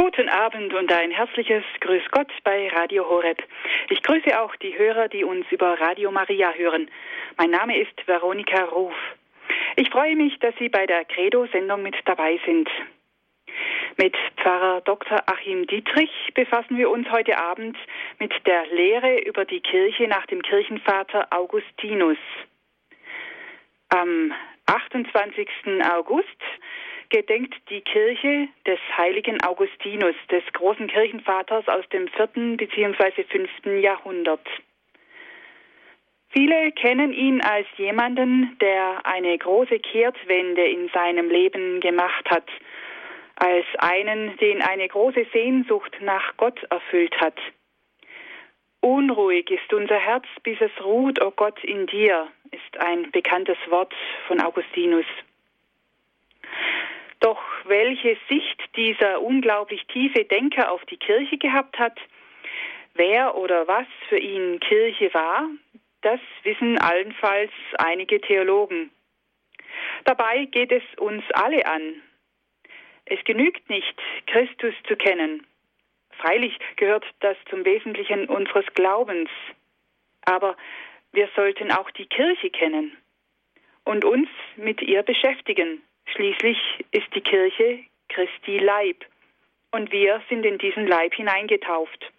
Guten Abend und ein herzliches Grüß Gott bei Radio Horeb. Ich grüße auch die Hörer, die uns über Radio Maria hören. Mein Name ist Veronika Ruf. Ich freue mich, dass Sie bei der Credo-Sendung mit dabei sind. Mit Pfarrer Dr. Achim Dietrich befassen wir uns heute Abend mit der Lehre über die Kirche nach dem Kirchenvater Augustinus. Am 28. August gedenkt die Kirche des heiligen Augustinus, des großen Kirchenvaters aus dem vierten bzw. fünften Jahrhundert. Viele kennen ihn als jemanden, der eine große Kehrtwende in seinem Leben gemacht hat, als einen, den eine große Sehnsucht nach Gott erfüllt hat. Unruhig ist unser Herz, bis es ruht, o oh Gott, in dir, ist ein bekanntes Wort von Augustinus. Doch welche Sicht dieser unglaublich tiefe Denker auf die Kirche gehabt hat, wer oder was für ihn Kirche war, das wissen allenfalls einige Theologen. Dabei geht es uns alle an. Es genügt nicht, Christus zu kennen. Freilich gehört das zum Wesentlichen unseres Glaubens. Aber wir sollten auch die Kirche kennen und uns mit ihr beschäftigen. Schließlich ist die Kirche Christi Leib und wir sind in diesen Leib hineingetauft.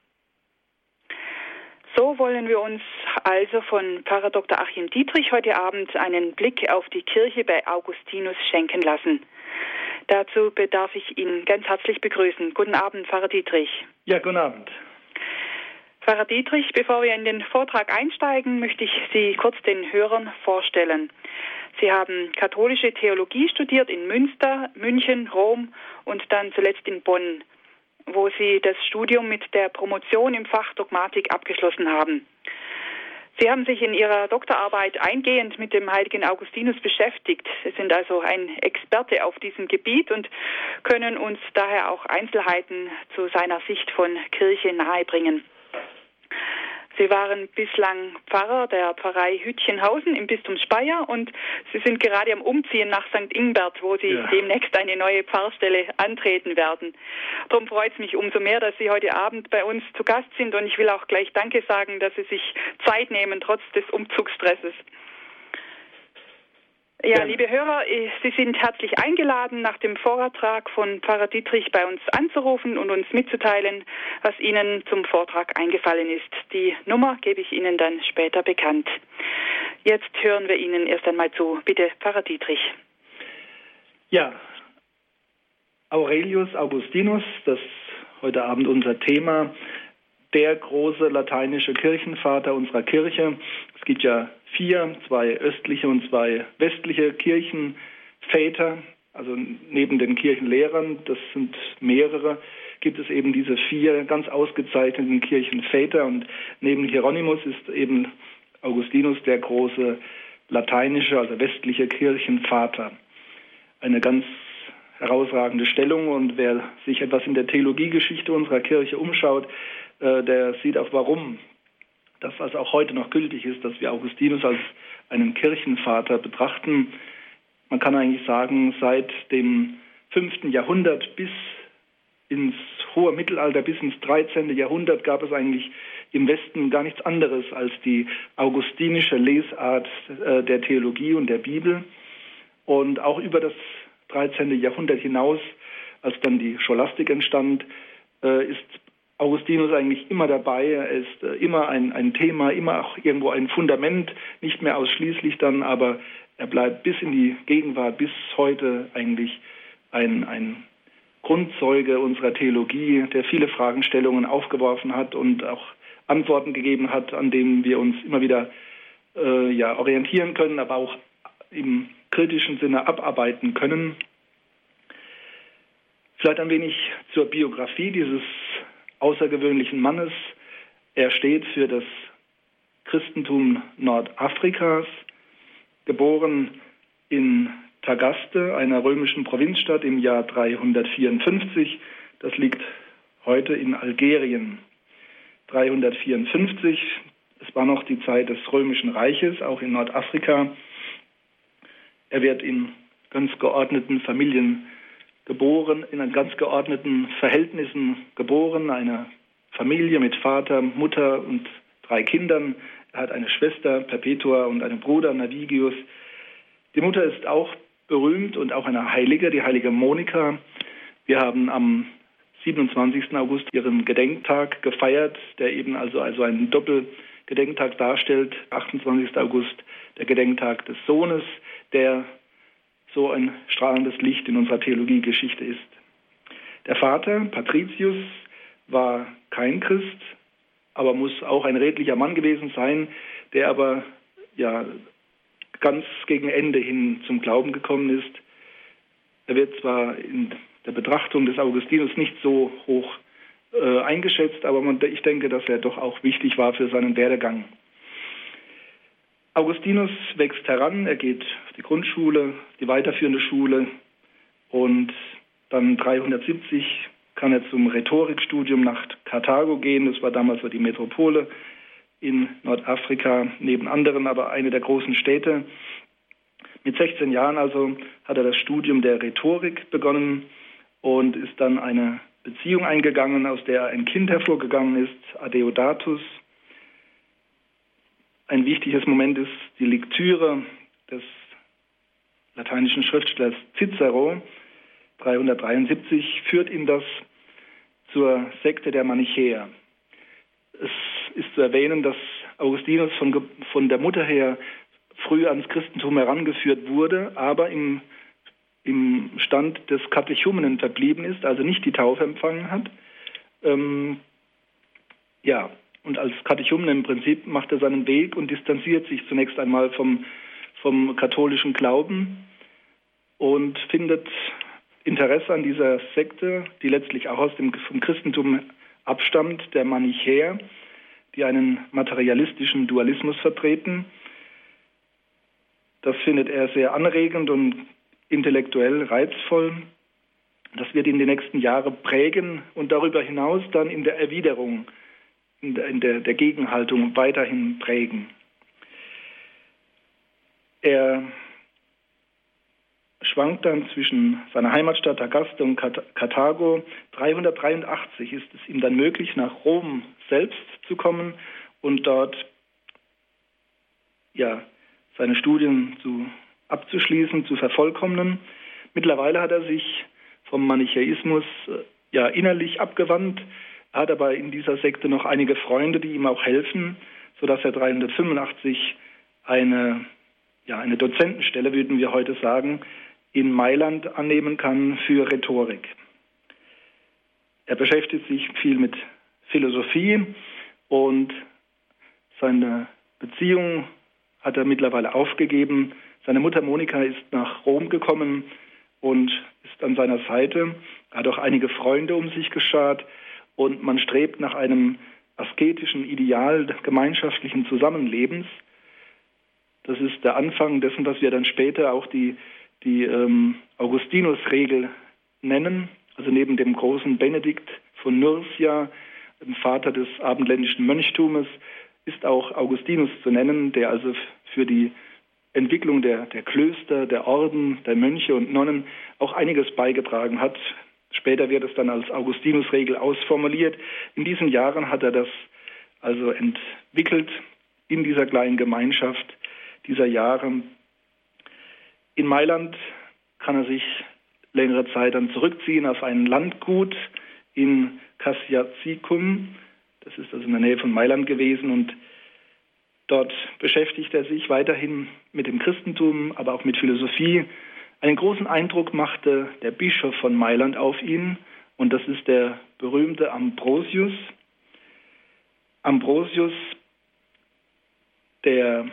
So wollen wir uns also von Pfarrer Dr. Achim Dietrich heute Abend einen Blick auf die Kirche bei Augustinus schenken lassen. Dazu bedarf ich ihn ganz herzlich begrüßen. Guten Abend, Pfarrer Dietrich. Ja, guten Abend. Pfarrer Dietrich, bevor wir in den Vortrag einsteigen, möchte ich Sie kurz den Hörern vorstellen. Sie haben katholische Theologie studiert in Münster, München, Rom und dann zuletzt in Bonn, wo Sie das Studium mit der Promotion im Fach Dogmatik abgeschlossen haben. Sie haben sich in Ihrer Doktorarbeit eingehend mit dem heiligen Augustinus beschäftigt. Sie sind also ein Experte auf diesem Gebiet und können uns daher auch Einzelheiten zu seiner Sicht von Kirche nahebringen. Sie waren bislang Pfarrer der Pfarrei Hütchenhausen im Bistum Speyer und Sie sind gerade am Umziehen nach St. Ingbert, wo Sie ja. demnächst eine neue Pfarrstelle antreten werden. Darum freut es mich umso mehr, dass Sie heute Abend bei uns zu Gast sind und ich will auch gleich Danke sagen, dass Sie sich Zeit nehmen, trotz des Umzugsstresses. Ja, liebe Hörer, äh, Sie sind herzlich eingeladen, nach dem Vortrag von Pfarrer Dietrich bei uns anzurufen und uns mitzuteilen, was Ihnen zum Vortrag eingefallen ist. Die Nummer gebe ich Ihnen dann später bekannt. Jetzt hören wir Ihnen erst einmal zu. Bitte, Pfarrer Dietrich. Ja, Aurelius Augustinus, das ist heute Abend unser Thema, der große lateinische Kirchenvater unserer Kirche. Es gibt ja vier, zwei östliche und zwei westliche Kirchenväter. Also neben den Kirchenlehrern, das sind mehrere, gibt es eben diese vier ganz ausgezeichneten Kirchenväter. Und neben Hieronymus ist eben Augustinus der große lateinische, also westliche Kirchenvater. Eine ganz herausragende Stellung und wer sich etwas in der Theologiegeschichte unserer Kirche umschaut, der sieht auch, warum das, was auch heute noch gültig ist, dass wir Augustinus als einen Kirchenvater betrachten. Man kann eigentlich sagen, seit dem 5. Jahrhundert bis ins hohe Mittelalter, bis ins 13. Jahrhundert gab es eigentlich im Westen gar nichts anderes als die augustinische Lesart äh, der Theologie und der Bibel. Und auch über das 13. Jahrhundert hinaus, als dann die Scholastik entstand, äh, ist Augustinus eigentlich immer dabei. Er ist äh, immer ein, ein Thema, immer auch irgendwo ein Fundament, nicht mehr ausschließlich dann, aber er bleibt bis in die Gegenwart, bis heute eigentlich ein, ein Grundzeuge unserer Theologie, der viele Fragestellungen aufgeworfen hat und auch Antworten gegeben hat, an denen wir uns immer wieder äh, ja, orientieren können, aber auch im kritischen Sinne abarbeiten können. Vielleicht ein wenig zur Biografie dieses außergewöhnlichen Mannes. Er steht für das Christentum Nordafrikas, geboren in Tagaste, einer römischen Provinzstadt im Jahr 354. Das liegt heute in Algerien. 354, es war noch die Zeit des römischen Reiches, auch in Nordafrika. Er wird in ganz geordneten Familien geboren, in ganz geordneten Verhältnissen geboren, eine Familie mit Vater, Mutter und drei Kindern. Er hat eine Schwester, Perpetua, und einen Bruder, Navigius. Die Mutter ist auch berühmt und auch eine Heilige, die heilige Monika. Wir haben am 27. August ihren Gedenktag gefeiert, der eben also, also einen Doppelgedenktag darstellt. 28. August der Gedenktag des Sohnes, der so ein strahlendes Licht in unserer Theologiegeschichte ist. Der Vater, Patricius, war kein Christ, aber muss auch ein redlicher Mann gewesen sein, der aber ja ganz gegen Ende hin zum Glauben gekommen ist. Er wird zwar in der Betrachtung des Augustinus nicht so hoch äh, eingeschätzt, aber man, ich denke, dass er doch auch wichtig war für seinen Werdegang. Augustinus wächst heran, er geht auf die Grundschule, die weiterführende Schule und dann 370 kann er zum Rhetorikstudium nach Karthago gehen. Das war damals so die Metropole in Nordafrika, neben anderen aber eine der großen Städte. Mit 16 Jahren also hat er das Studium der Rhetorik begonnen und ist dann eine Beziehung eingegangen, aus der ein Kind hervorgegangen ist, Adeodatus. Ein wichtiges Moment ist die Lektüre des lateinischen Schriftstellers Cicero. 373 führt ihn das zur Sekte der Manichäer. Es ist zu erwähnen, dass Augustinus von, von der Mutter her früh ans Christentum herangeführt wurde, aber im, im Stand des Katechumenen verblieben ist, also nicht die Taufe empfangen hat. Ähm, ja, und als Katechumen im Prinzip macht er seinen Weg und distanziert sich zunächst einmal vom, vom katholischen Glauben und findet Interesse an dieser Sekte, die letztlich auch aus dem vom Christentum abstammt, der Manichäer, die einen materialistischen Dualismus vertreten. Das findet er sehr anregend und intellektuell reizvoll. Das wird ihn die nächsten Jahre prägen und darüber hinaus dann in der Erwiderung, in der, der, Gegenhaltung weiterhin prägen. Er schwankt dann zwischen seiner Heimatstadt Tagaste und Karthago. 383 ist es ihm dann möglich, nach Rom selbst zu kommen und dort ja, seine Studien zu, abzuschließen, zu vervollkommnen. Mittlerweile hat er sich vom Manichäismus äh, ja innerlich abgewandt, er hat aber in dieser Sekte noch einige Freunde, die ihm auch helfen, sodass er 385 eine, ja, eine Dozentenstelle, würden wir heute sagen, in Mailand annehmen kann für Rhetorik. Er beschäftigt sich viel mit Philosophie und seine Beziehung hat er mittlerweile aufgegeben. Seine Mutter Monika ist nach Rom gekommen und ist an seiner Seite. Er hat auch einige Freunde um sich geschart und man strebt nach einem asketischen Ideal des gemeinschaftlichen Zusammenlebens. Das ist der Anfang dessen, was wir dann später auch die die ähm, Augustinus-Regel nennen, also neben dem großen Benedikt von Nursia, dem Vater des abendländischen Mönchtumes, ist auch Augustinus zu nennen, der also für die Entwicklung der, der Klöster, der Orden, der Mönche und Nonnen auch einiges beigetragen hat. Später wird es dann als Augustinus-Regel ausformuliert. In diesen Jahren hat er das also entwickelt in dieser kleinen Gemeinschaft dieser Jahre in Mailand kann er sich längere Zeit dann zurückziehen auf ein Landgut in Cassiacicum. Das ist also in der Nähe von Mailand gewesen und dort beschäftigt er sich weiterhin mit dem Christentum, aber auch mit Philosophie. Einen großen Eindruck machte der Bischof von Mailand auf ihn und das ist der berühmte Ambrosius. Ambrosius, der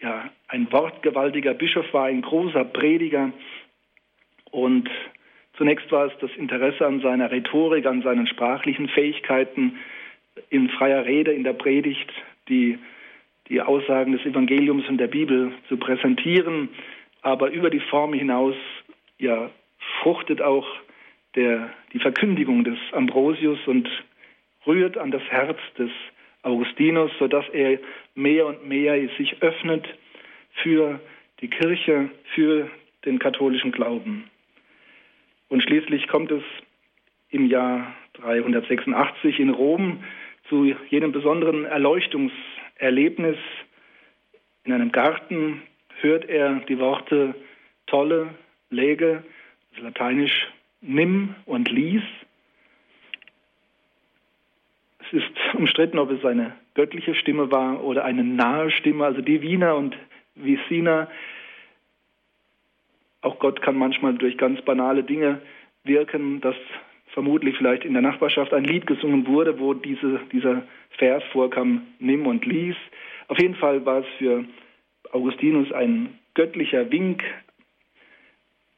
ja, ein wortgewaltiger Bischof war, ein großer Prediger. Und zunächst war es das Interesse an seiner Rhetorik, an seinen sprachlichen Fähigkeiten, in freier Rede, in der Predigt, die, die Aussagen des Evangeliums und der Bibel zu präsentieren. Aber über die Form hinaus ja, fruchtet auch der, die Verkündigung des Ambrosius und rührt an das Herz des Augustinus, sodass er mehr und mehr sich öffnet für die Kirche, für den katholischen Glauben. Und schließlich kommt es im Jahr 386 in Rom zu jenem besonderen Erleuchtungserlebnis. In einem Garten hört er die Worte Tolle, Lege, das Lateinisch Nimm und Lies. Es ist umstritten, ob es eine göttliche Stimme war oder eine nahe Stimme, also Divina und Vicina. Auch Gott kann manchmal durch ganz banale Dinge wirken, dass vermutlich vielleicht in der Nachbarschaft ein Lied gesungen wurde, wo diese, dieser Vers vorkam, nimm und lies. Auf jeden Fall war es für Augustinus ein göttlicher Wink,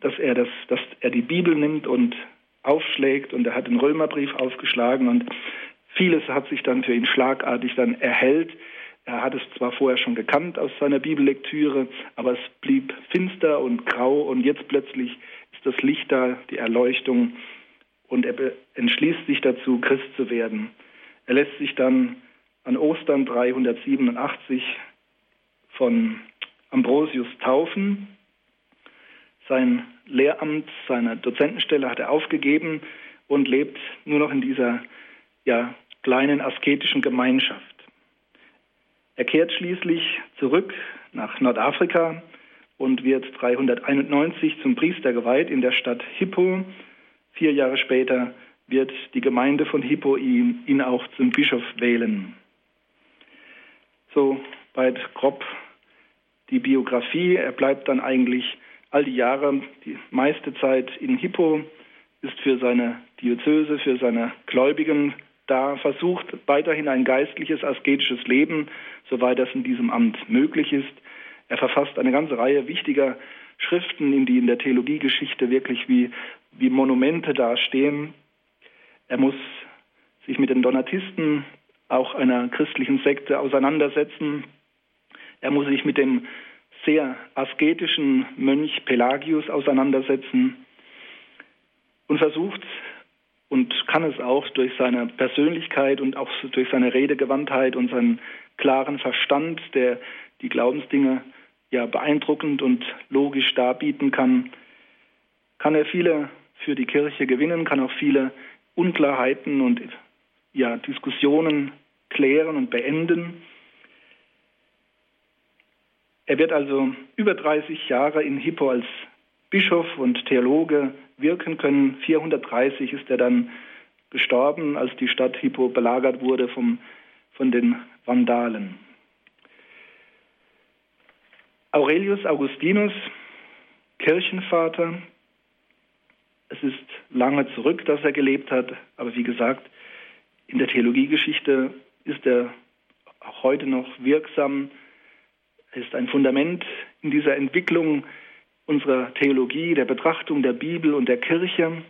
dass er, das, dass er die Bibel nimmt und aufschlägt und er hat den Römerbrief aufgeschlagen und vieles hat sich dann für ihn schlagartig dann erhellt. Er hat es zwar vorher schon gekannt aus seiner Bibellektüre, aber es blieb finster und grau und jetzt plötzlich ist das Licht da, die Erleuchtung und er entschließt sich dazu, Christ zu werden. Er lässt sich dann an Ostern 387 von Ambrosius taufen. Sein Lehramt, seine Dozentenstelle hat er aufgegeben und lebt nur noch in dieser ja, kleinen asketischen Gemeinschaft. Er kehrt schließlich zurück nach Nordafrika und wird 391 zum Priester geweiht in der Stadt Hippo Vier Jahre später wird die Gemeinde von Hippo ihn, ihn auch zum Bischof wählen. So weit grob die Biografie. Er bleibt dann eigentlich all die Jahre, die meiste Zeit in Hippo, ist für seine Diözese, für seine Gläubigen da, versucht weiterhin ein geistliches, asketisches Leben, soweit das in diesem Amt möglich ist. Er verfasst eine ganze Reihe wichtiger Schriften, die in der Theologiegeschichte wirklich wie wie Monumente dastehen. Er muss sich mit den Donatisten, auch einer christlichen Sekte, auseinandersetzen. Er muss sich mit dem sehr asketischen Mönch Pelagius auseinandersetzen und versucht und kann es auch durch seine Persönlichkeit und auch durch seine Redegewandtheit und seinen klaren Verstand, der die Glaubensdinge ja beeindruckend und logisch darbieten kann, kann er viele für die Kirche gewinnen, kann auch viele Unklarheiten und ja, Diskussionen klären und beenden. Er wird also über 30 Jahre in Hippo als Bischof und Theologe wirken können. 430 ist er dann gestorben, als die Stadt Hippo belagert wurde vom, von den Vandalen. Aurelius Augustinus, Kirchenvater, es ist lange zurück, dass er gelebt hat, aber wie gesagt, in der Theologiegeschichte ist er auch heute noch wirksam. Ist ein Fundament in dieser Entwicklung unserer Theologie, der Betrachtung der Bibel und der Kirche.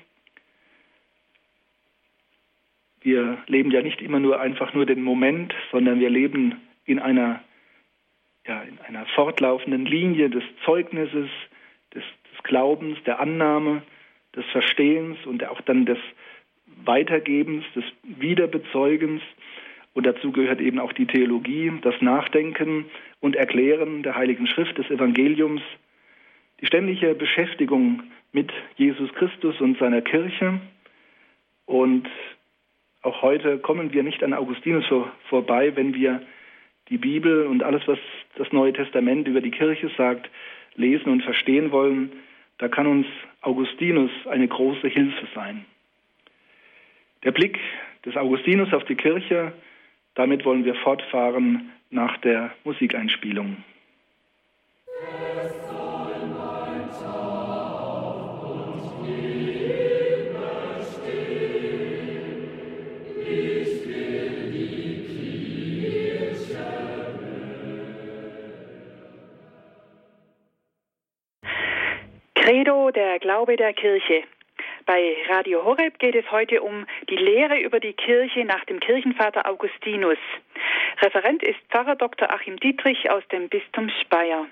Wir leben ja nicht immer nur einfach nur den Moment, sondern wir leben in einer, ja, in einer fortlaufenden Linie des Zeugnisses, des, des Glaubens, der Annahme des Verstehens und auch dann des Weitergebens, des Wiederbezeugens. Und dazu gehört eben auch die Theologie, das Nachdenken und Erklären der Heiligen Schrift des Evangeliums, die ständige Beschäftigung mit Jesus Christus und seiner Kirche. Und auch heute kommen wir nicht an Augustinus vorbei, wenn wir die Bibel und alles, was das Neue Testament über die Kirche sagt, lesen und verstehen wollen. Da kann uns Augustinus eine große Hilfe sein. Der Blick des Augustinus auf die Kirche, damit wollen wir fortfahren nach der Musikeinspielung. Credo, der Glaube der Kirche. Bei Radio Horeb geht es heute um die Lehre über die Kirche nach dem Kirchenvater Augustinus. Referent ist Pfarrer Dr. Achim Dietrich aus dem Bistum Speyer.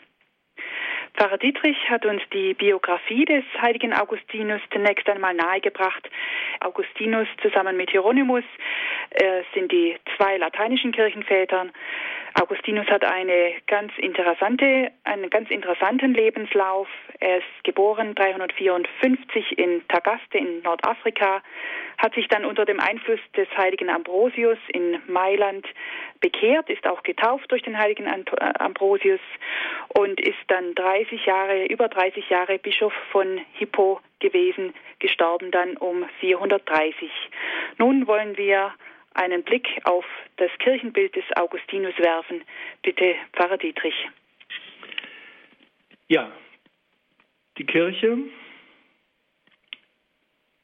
Pfarrer Dietrich hat uns die Biografie des heiligen Augustinus zunächst einmal nahegebracht. Augustinus zusammen mit Hieronymus äh, sind die zwei lateinischen Kirchenvätern. Augustinus hat eine ganz interessante, einen ganz interessanten Lebenslauf. Er ist geboren 354 in Tagaste in Nordafrika, hat sich dann unter dem Einfluss des heiligen Ambrosius in Mailand bekehrt, ist auch getauft durch den heiligen äh, Ambrosius und ist dann 30 Jahre, über 30 Jahre Bischof von Hippo gewesen, gestorben dann um 430. Nun wollen wir einen Blick auf das Kirchenbild des Augustinus werfen. Bitte, Pfarrer Dietrich. Ja, die Kirche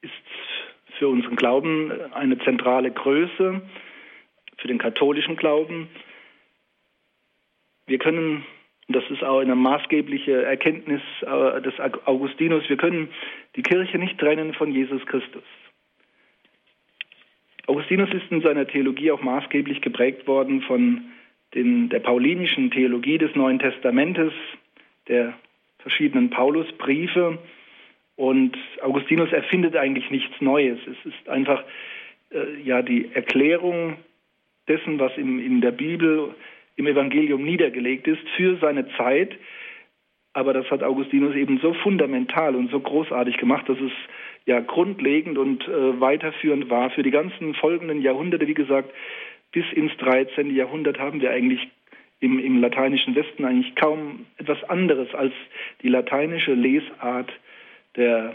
ist für unseren Glauben eine zentrale Größe, für den katholischen Glauben. Wir können, das ist auch eine maßgebliche Erkenntnis äh, des Augustinus, wir können die Kirche nicht trennen von Jesus Christus. Augustinus ist in seiner Theologie auch maßgeblich geprägt worden von den, der paulinischen Theologie des Neuen Testamentes, der verschiedenen Paulusbriefe. Und Augustinus erfindet eigentlich nichts Neues. Es ist einfach äh, ja die Erklärung dessen, was im, in der Bibel, im Evangelium niedergelegt ist, für seine Zeit. Aber das hat Augustinus eben so fundamental und so großartig gemacht, dass es ja grundlegend und äh, weiterführend war. Für die ganzen folgenden Jahrhunderte, wie gesagt, bis ins 13. Jahrhundert haben wir eigentlich im, im lateinischen Westen eigentlich kaum etwas anderes als die lateinische Lesart der,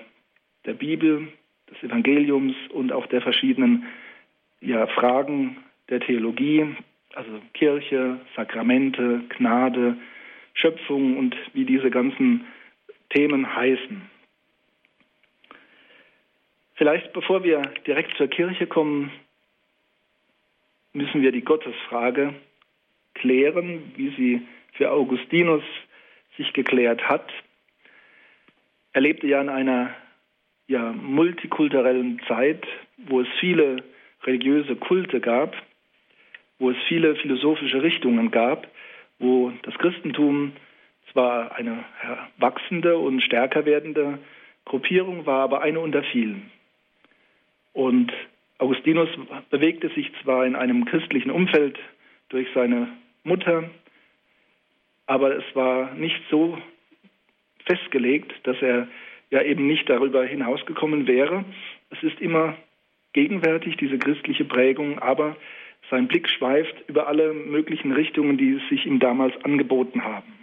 der Bibel, des Evangeliums und auch der verschiedenen ja, Fragen der Theologie, also Kirche, Sakramente, Gnade, Schöpfung und wie diese ganzen Themen heißen. Vielleicht bevor wir direkt zur Kirche kommen, müssen wir die Gottesfrage klären, wie sie für Augustinus sich geklärt hat. Er lebte ja in einer ja, multikulturellen Zeit, wo es viele religiöse Kulte gab, wo es viele philosophische Richtungen gab, wo das Christentum zwar eine wachsende und stärker werdende Gruppierung war, aber eine unter vielen. Und Augustinus bewegte sich zwar in einem christlichen Umfeld durch seine Mutter, aber es war nicht so festgelegt, dass er ja eben nicht darüber hinausgekommen wäre. Es ist immer gegenwärtig, diese christliche Prägung, aber sein Blick schweift über alle möglichen Richtungen, die sich ihm damals angeboten haben.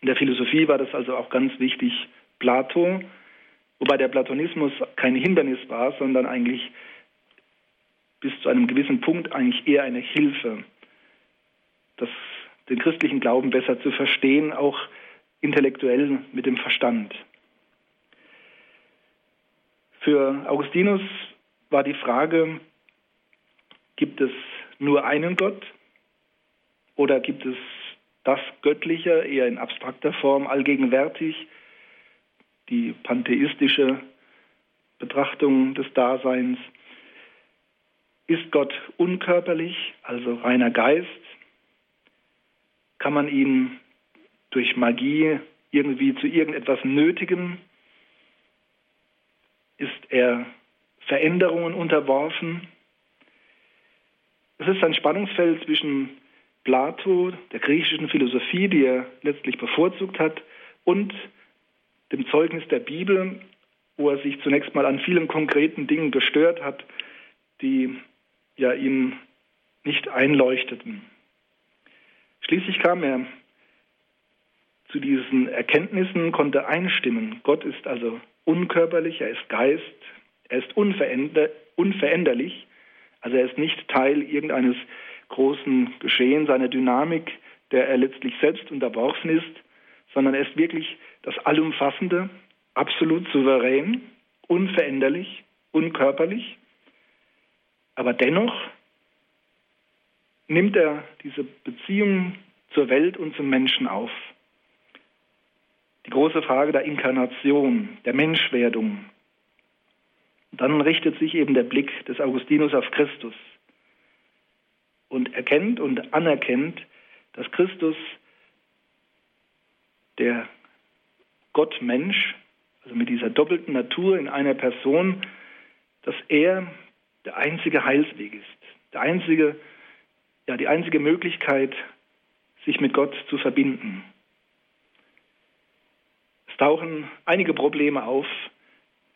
In der Philosophie war das also auch ganz wichtig. Plato Wobei der Platonismus kein Hindernis war, sondern eigentlich bis zu einem gewissen Punkt eigentlich eher eine Hilfe, das, den christlichen Glauben besser zu verstehen, auch intellektuell mit dem Verstand. Für Augustinus war die Frage, gibt es nur einen Gott oder gibt es das Göttliche eher in abstrakter Form allgegenwärtig? die pantheistische Betrachtung des Daseins. Ist Gott unkörperlich, also reiner Geist? Kann man ihn durch Magie irgendwie zu irgendetwas nötigen? Ist er Veränderungen unterworfen? Es ist ein Spannungsfeld zwischen Plato, der griechischen Philosophie, die er letztlich bevorzugt hat, und dem Zeugnis der Bibel, wo er sich zunächst mal an vielen konkreten Dingen gestört hat, die ja ihm nicht einleuchteten. Schließlich kam er zu diesen Erkenntnissen, konnte einstimmen. Gott ist also unkörperlich, er ist Geist, er ist unveränder unveränderlich, also er ist nicht Teil irgendeines großen Geschehens, seiner Dynamik, der er letztlich selbst unterworfen ist, sondern er ist wirklich das Allumfassende, absolut souverän, unveränderlich, unkörperlich. Aber dennoch nimmt er diese Beziehung zur Welt und zum Menschen auf. Die große Frage der Inkarnation, der Menschwerdung. Dann richtet sich eben der Blick des Augustinus auf Christus und erkennt und anerkennt, dass Christus der Gott Mensch, also mit dieser doppelten Natur in einer Person, dass er der einzige Heilsweg ist, der einzige ja die einzige Möglichkeit, sich mit Gott zu verbinden. Es tauchen einige Probleme auf,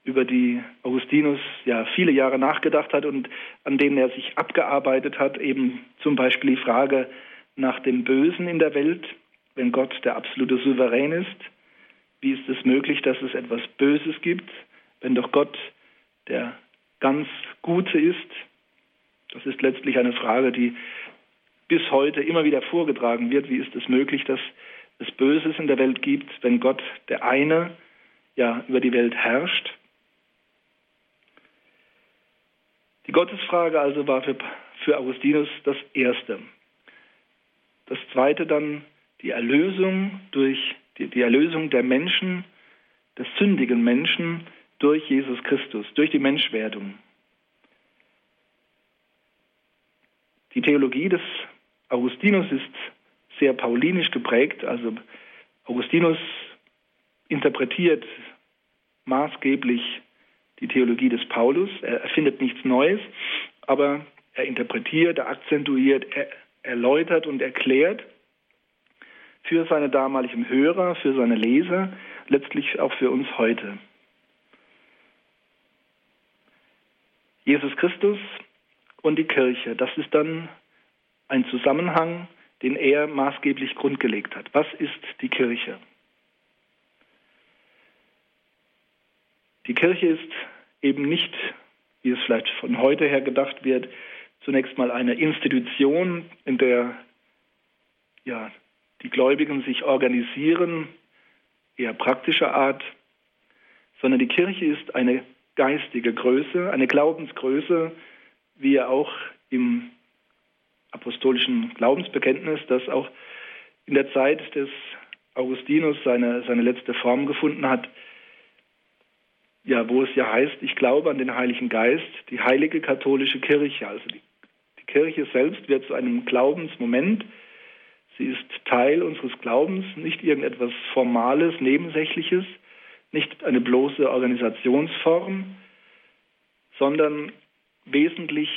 über die Augustinus ja viele Jahre nachgedacht hat und an denen er sich abgearbeitet hat, eben zum Beispiel die Frage nach dem Bösen in der Welt, wenn Gott der absolute Souverän ist. Wie ist es möglich, dass es etwas Böses gibt, wenn doch Gott der ganz Gute ist? Das ist letztlich eine Frage, die bis heute immer wieder vorgetragen wird. Wie ist es möglich, dass es Böses in der Welt gibt, wenn Gott der eine ja über die Welt herrscht? Die Gottesfrage also war für, für Augustinus das Erste. Das Zweite dann die Erlösung durch die, die Erlösung der Menschen, des sündigen Menschen durch Jesus Christus, durch die Menschwerdung. Die Theologie des Augustinus ist sehr paulinisch geprägt. Also Augustinus interpretiert maßgeblich die Theologie des Paulus. Er erfindet nichts Neues, aber er interpretiert, er akzentuiert, er erläutert und erklärt für seine damaligen Hörer, für seine Leser, letztlich auch für uns heute. Jesus Christus und die Kirche, das ist dann ein Zusammenhang, den er maßgeblich grundgelegt hat. Was ist die Kirche? Die Kirche ist eben nicht, wie es vielleicht von heute her gedacht wird, zunächst mal eine Institution, in der ja, die Gläubigen sich organisieren, eher praktischer Art, sondern die Kirche ist eine geistige Größe, eine Glaubensgröße, wie er auch im apostolischen Glaubensbekenntnis, das auch in der Zeit des Augustinus seine, seine letzte Form gefunden hat, ja, wo es ja heißt, ich glaube an den Heiligen Geist, die heilige katholische Kirche. Also die, die Kirche selbst wird zu einem Glaubensmoment. Sie ist Teil unseres Glaubens, nicht irgendetwas Formales, Nebensächliches, nicht eine bloße Organisationsform, sondern wesentlich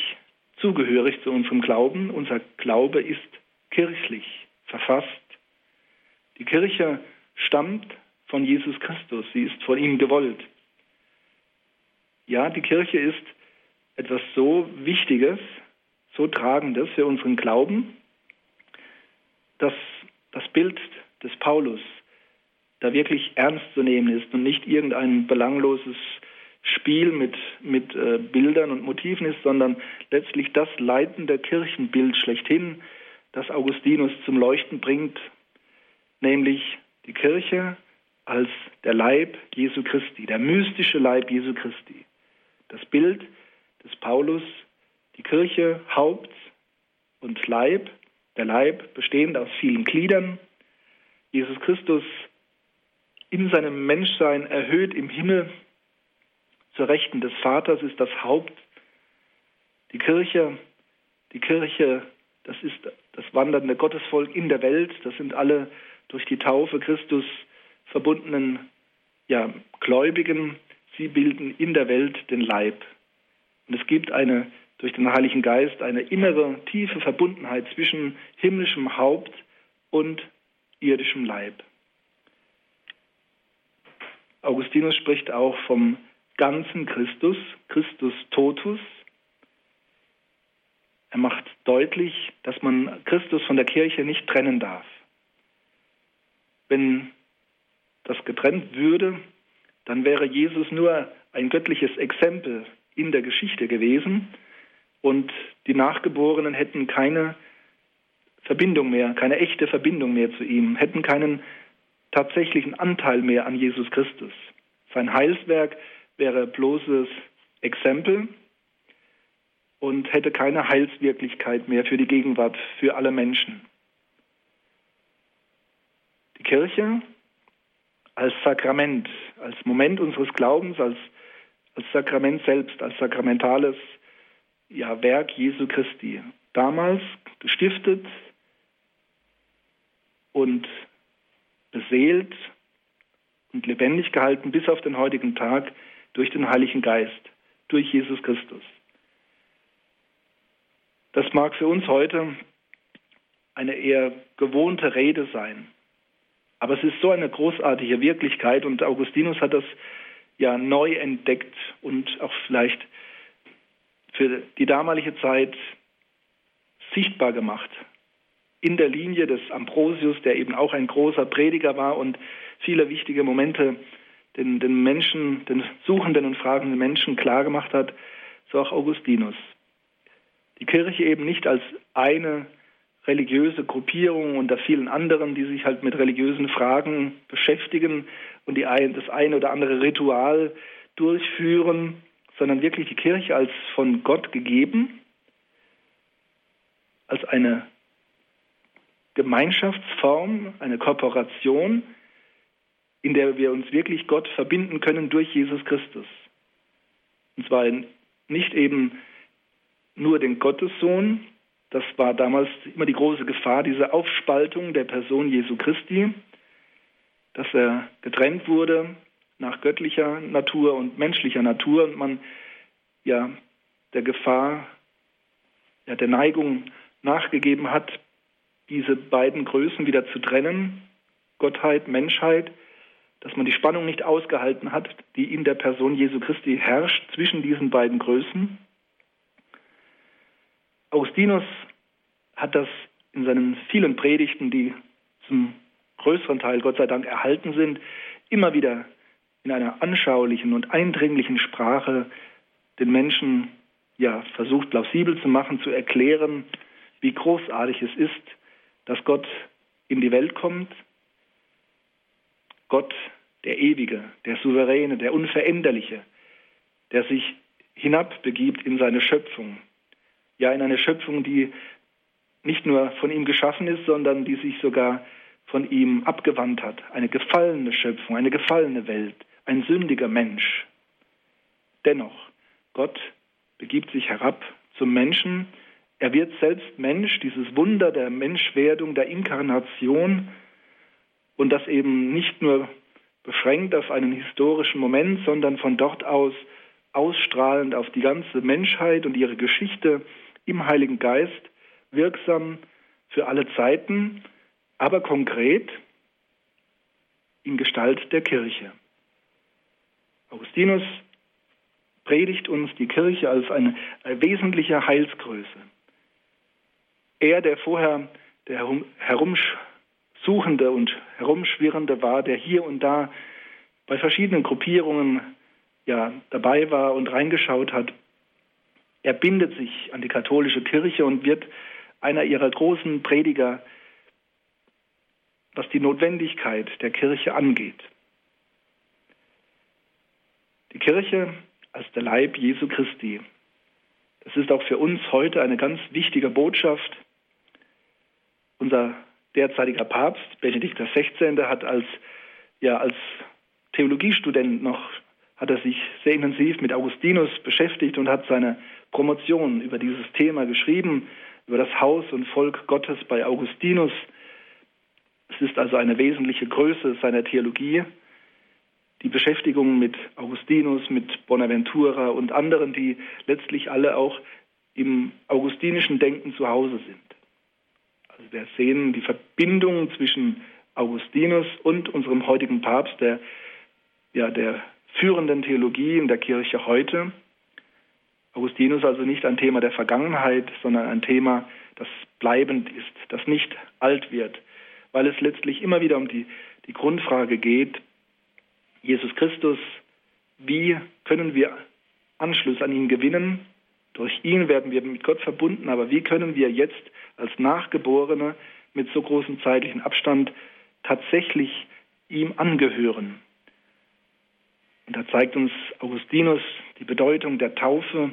zugehörig zu unserem Glauben. Unser Glaube ist kirchlich verfasst. Die Kirche stammt von Jesus Christus, sie ist von ihm gewollt. Ja, die Kirche ist etwas so Wichtiges, so Tragendes für unseren Glauben, dass das Bild des Paulus da wirklich ernst zu nehmen ist und nicht irgendein belangloses Spiel mit, mit äh, Bildern und Motiven ist, sondern letztlich das leitende Kirchenbild schlechthin, das Augustinus zum Leuchten bringt, nämlich die Kirche als der Leib Jesu Christi, der mystische Leib Jesu Christi das Bild des Paulus, die Kirche Haupt und Leib, der Leib bestehend aus vielen Gliedern, Jesus Christus in seinem Menschsein erhöht im Himmel. Zur Rechten des Vaters ist das Haupt. Die Kirche, die Kirche, das ist das wandernde Gottesvolk in der Welt, das sind alle durch die Taufe Christus verbundenen ja, Gläubigen, Sie bilden in der Welt den Leib. Und es gibt eine, durch den Heiligen Geist eine innere, tiefe Verbundenheit zwischen himmlischem Haupt und irdischem Leib. Augustinus spricht auch vom ganzen Christus, Christus totus. Er macht deutlich, dass man Christus von der Kirche nicht trennen darf. Wenn das getrennt würde, dann wäre Jesus nur ein göttliches Exempel in der Geschichte gewesen und die Nachgeborenen hätten keine Verbindung mehr, keine echte Verbindung mehr zu ihm, hätten keinen tatsächlichen Anteil mehr an Jesus Christus. Sein Heilswerk wäre bloßes Exempel und hätte keine Heilswirklichkeit mehr für die Gegenwart, für alle Menschen. Die Kirche als Sakrament, als Moment unseres Glaubens, als, als Sakrament selbst, als sakramentales ja, Werk Jesu Christi. Damals gestiftet und beseelt und lebendig gehalten bis auf den heutigen Tag durch den Heiligen Geist, durch Jesus Christus. Das mag für uns heute eine eher gewohnte Rede sein. Aber es ist so eine großartige Wirklichkeit und Augustinus hat das ja neu entdeckt und auch vielleicht für die damalige Zeit sichtbar gemacht. In der Linie des Ambrosius, der eben auch ein großer Prediger war und viele wichtige Momente den, den Menschen, den suchenden und fragenden Menschen klargemacht hat, so auch Augustinus. Die Kirche eben nicht als eine religiöse Gruppierung unter vielen anderen, die sich halt mit religiösen Fragen beschäftigen und die ein, das eine oder andere Ritual durchführen, sondern wirklich die Kirche als von Gott gegeben, als eine Gemeinschaftsform, eine Kooperation, in der wir uns wirklich Gott verbinden können durch Jesus Christus. Und zwar nicht eben nur den Gottessohn, das war damals immer die große Gefahr, diese Aufspaltung der Person Jesu Christi, dass er getrennt wurde nach göttlicher Natur und menschlicher Natur und man ja der Gefahr, ja, der Neigung nachgegeben hat, diese beiden Größen wieder zu trennen, Gottheit, Menschheit, dass man die Spannung nicht ausgehalten hat, die in der Person Jesu Christi herrscht zwischen diesen beiden Größen. Augustinus hat das in seinen vielen Predigten, die zum größeren Teil Gott sei Dank erhalten sind, immer wieder in einer anschaulichen und eindringlichen Sprache den Menschen ja versucht plausibel zu machen, zu erklären, wie großartig es ist, dass Gott in die Welt kommt. Gott, der Ewige, der Souveräne, der Unveränderliche, der sich hinabbegibt in seine Schöpfung. Ja, in eine Schöpfung, die nicht nur von ihm geschaffen ist, sondern die sich sogar von ihm abgewandt hat. Eine gefallene Schöpfung, eine gefallene Welt, ein sündiger Mensch. Dennoch, Gott begibt sich herab zum Menschen. Er wird selbst Mensch, dieses Wunder der Menschwerdung, der Inkarnation und das eben nicht nur beschränkt auf einen historischen Moment, sondern von dort aus ausstrahlend auf die ganze Menschheit und ihre Geschichte im Heiligen Geist, wirksam für alle Zeiten, aber konkret in Gestalt der Kirche. Augustinus predigt uns die Kirche als eine, wesentliche Heilsgröße. Er, der vorher der herumsuchende und herumschwirrende war, der hier und da bei verschiedenen Gruppierungen ja dabei war und reingeschaut hat, er bindet sich an die katholische Kirche und wird einer ihrer großen Prediger, was die Notwendigkeit der Kirche angeht. Die Kirche als der Leib Jesu Christi. Das ist auch für uns heute eine ganz wichtige Botschaft. Unser derzeitiger Papst, Benedikt XVI., hat als, ja, als Theologiestudent noch, hat er sich sehr intensiv mit Augustinus beschäftigt und hat seine Promotion über dieses Thema geschrieben, über das Haus und Volk Gottes bei Augustinus. Es ist also eine wesentliche Größe seiner Theologie die Beschäftigung mit Augustinus, mit Bonaventura und anderen, die letztlich alle auch im augustinischen Denken zu Hause sind. Also wir sehen die Verbindung zwischen Augustinus und unserem heutigen Papst, der, ja, der führenden Theologie in der Kirche heute. Augustinus also nicht ein Thema der Vergangenheit, sondern ein Thema, das bleibend ist, das nicht alt wird, weil es letztlich immer wieder um die, die Grundfrage geht, Jesus Christus, wie können wir Anschluss an ihn gewinnen? Durch ihn werden wir mit Gott verbunden, aber wie können wir jetzt als Nachgeborene mit so großem zeitlichen Abstand tatsächlich ihm angehören? Und da zeigt uns Augustinus die Bedeutung der Taufe.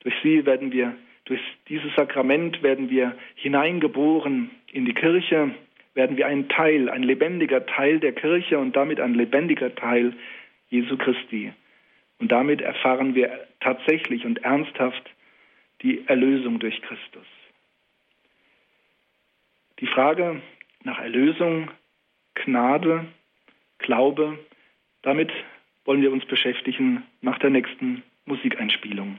Durch sie werden wir, durch dieses Sakrament werden wir hineingeboren in die Kirche, werden wir ein Teil, ein lebendiger Teil der Kirche und damit ein lebendiger Teil Jesu Christi. Und damit erfahren wir tatsächlich und ernsthaft die Erlösung durch Christus. Die Frage nach Erlösung, Gnade, Glaube, damit wollen wir uns beschäftigen nach der nächsten Musikeinspielung.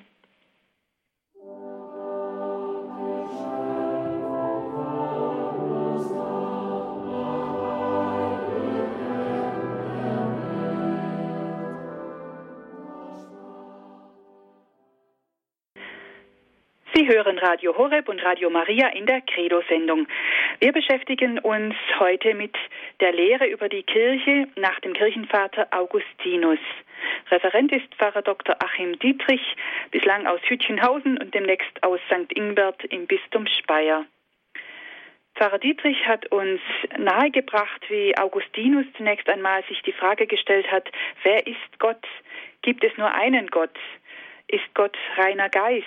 Sie hören Radio Horeb und Radio Maria in der Credo-Sendung. Wir beschäftigen uns heute mit der Lehre über die Kirche nach dem Kirchenvater Augustinus. Referent ist Pfarrer Dr. Achim Dietrich, bislang aus Hütchenhausen und demnächst aus St. Ingbert im Bistum Speyer. Pfarrer Dietrich hat uns nahegebracht, wie Augustinus zunächst einmal sich die Frage gestellt hat, wer ist Gott? Gibt es nur einen Gott? Ist Gott reiner Geist?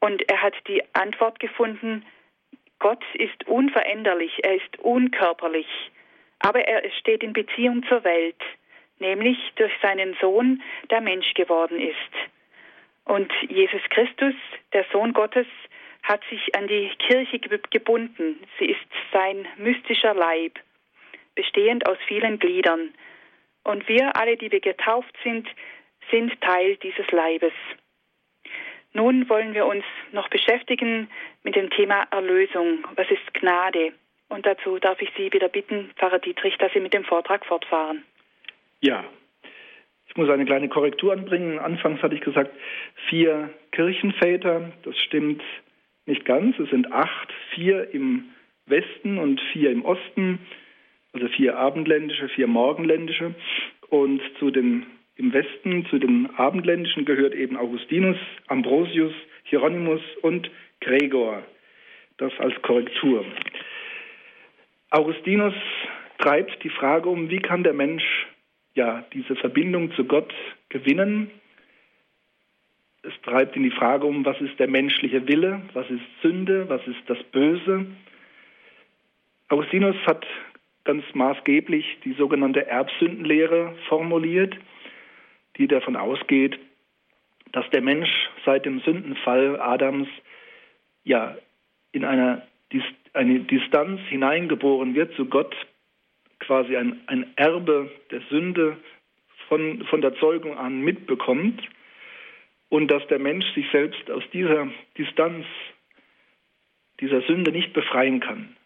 Und er hat die Antwort gefunden, Gott ist unveränderlich, er ist unkörperlich, aber er steht in Beziehung zur Welt, nämlich durch seinen Sohn, der Mensch geworden ist. Und Jesus Christus, der Sohn Gottes, hat sich an die Kirche gebunden. Sie ist sein mystischer Leib, bestehend aus vielen Gliedern. Und wir alle, die wir getauft sind, sind Teil dieses Leibes. Nun wollen wir uns noch beschäftigen mit dem Thema Erlösung. Was ist Gnade? Und dazu darf ich Sie wieder bitten, Pfarrer Dietrich, dass Sie mit dem Vortrag fortfahren. Ja, ich muss eine kleine Korrektur anbringen. Anfangs hatte ich gesagt, vier Kirchenväter. Das stimmt nicht ganz. Es sind acht, vier im Westen und vier im Osten. Also vier abendländische, vier morgenländische. Und zu den im Westen zu den Abendländischen gehört eben Augustinus, Ambrosius, Hieronymus und Gregor. Das als Korrektur. Augustinus treibt die Frage um, wie kann der Mensch ja diese Verbindung zu Gott gewinnen? Es treibt ihn die Frage um, was ist der menschliche Wille, was ist Sünde, was ist das Böse? Augustinus hat ganz maßgeblich die sogenannte Erbsündenlehre formuliert die davon ausgeht, dass der Mensch seit dem Sündenfall Adams ja in einer eine Distanz hineingeboren wird zu Gott, quasi ein, ein Erbe der Sünde von, von der Zeugung an mitbekommt und dass der Mensch sich selbst aus dieser Distanz, dieser Sünde nicht befreien kann,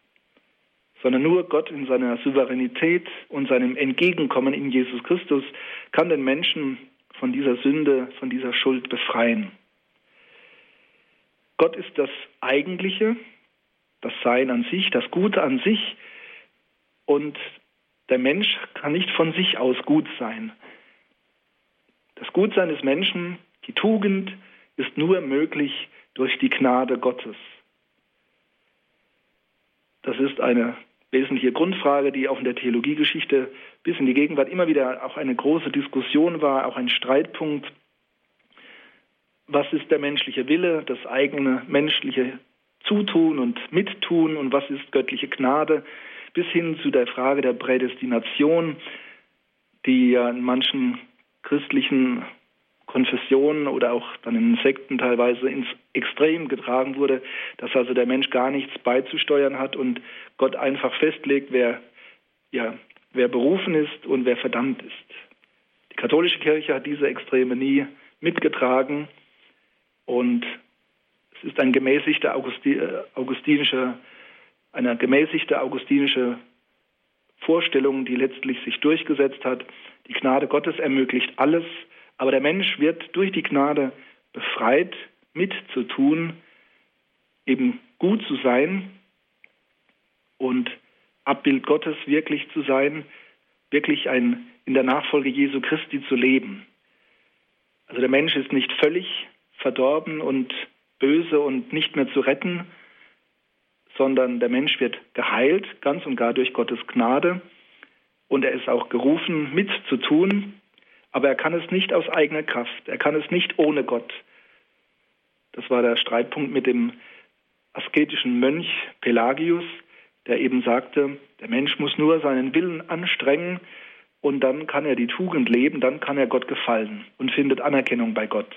sondern nur Gott in seiner Souveränität und seinem Entgegenkommen in Jesus Christus kann den Menschen von dieser Sünde, von dieser Schuld befreien. Gott ist das Eigentliche, das Sein an sich, das Gute an sich und der Mensch kann nicht von sich aus gut sein. Das Gutsein des Menschen, die Tugend, ist nur möglich durch die Gnade Gottes. Das ist eine wesentliche Grundfrage, die auch in der Theologiegeschichte bis in die Gegenwart immer wieder auch eine große Diskussion war, auch ein Streitpunkt. Was ist der menschliche Wille, das eigene menschliche Zutun und Mittun und was ist göttliche Gnade, bis hin zu der Frage der Prädestination, die ja in manchen christlichen Konfessionen oder auch dann in Sekten teilweise ins Extrem getragen wurde, dass also der Mensch gar nichts beizusteuern hat und Gott einfach festlegt, wer, ja, wer berufen ist und wer verdammt ist. Die katholische Kirche hat diese Extreme nie mitgetragen und es ist ein gemäßigter Augusti äh, augustinischer, eine gemäßigte augustinische Vorstellung, die letztlich sich durchgesetzt hat. Die Gnade Gottes ermöglicht alles, aber der Mensch wird durch die Gnade befreit, mitzutun, eben gut zu sein und Abbild Gottes wirklich zu sein, wirklich ein, in der Nachfolge Jesu Christi zu leben. Also der Mensch ist nicht völlig verdorben und böse und nicht mehr zu retten, sondern der Mensch wird geheilt, ganz und gar durch Gottes Gnade. Und er ist auch gerufen, mitzutun, aber er kann es nicht aus eigener Kraft, er kann es nicht ohne Gott. Das war der Streitpunkt mit dem asketischen Mönch Pelagius, der eben sagte, der Mensch muss nur seinen Willen anstrengen und dann kann er die Tugend leben, dann kann er Gott gefallen und findet Anerkennung bei Gott.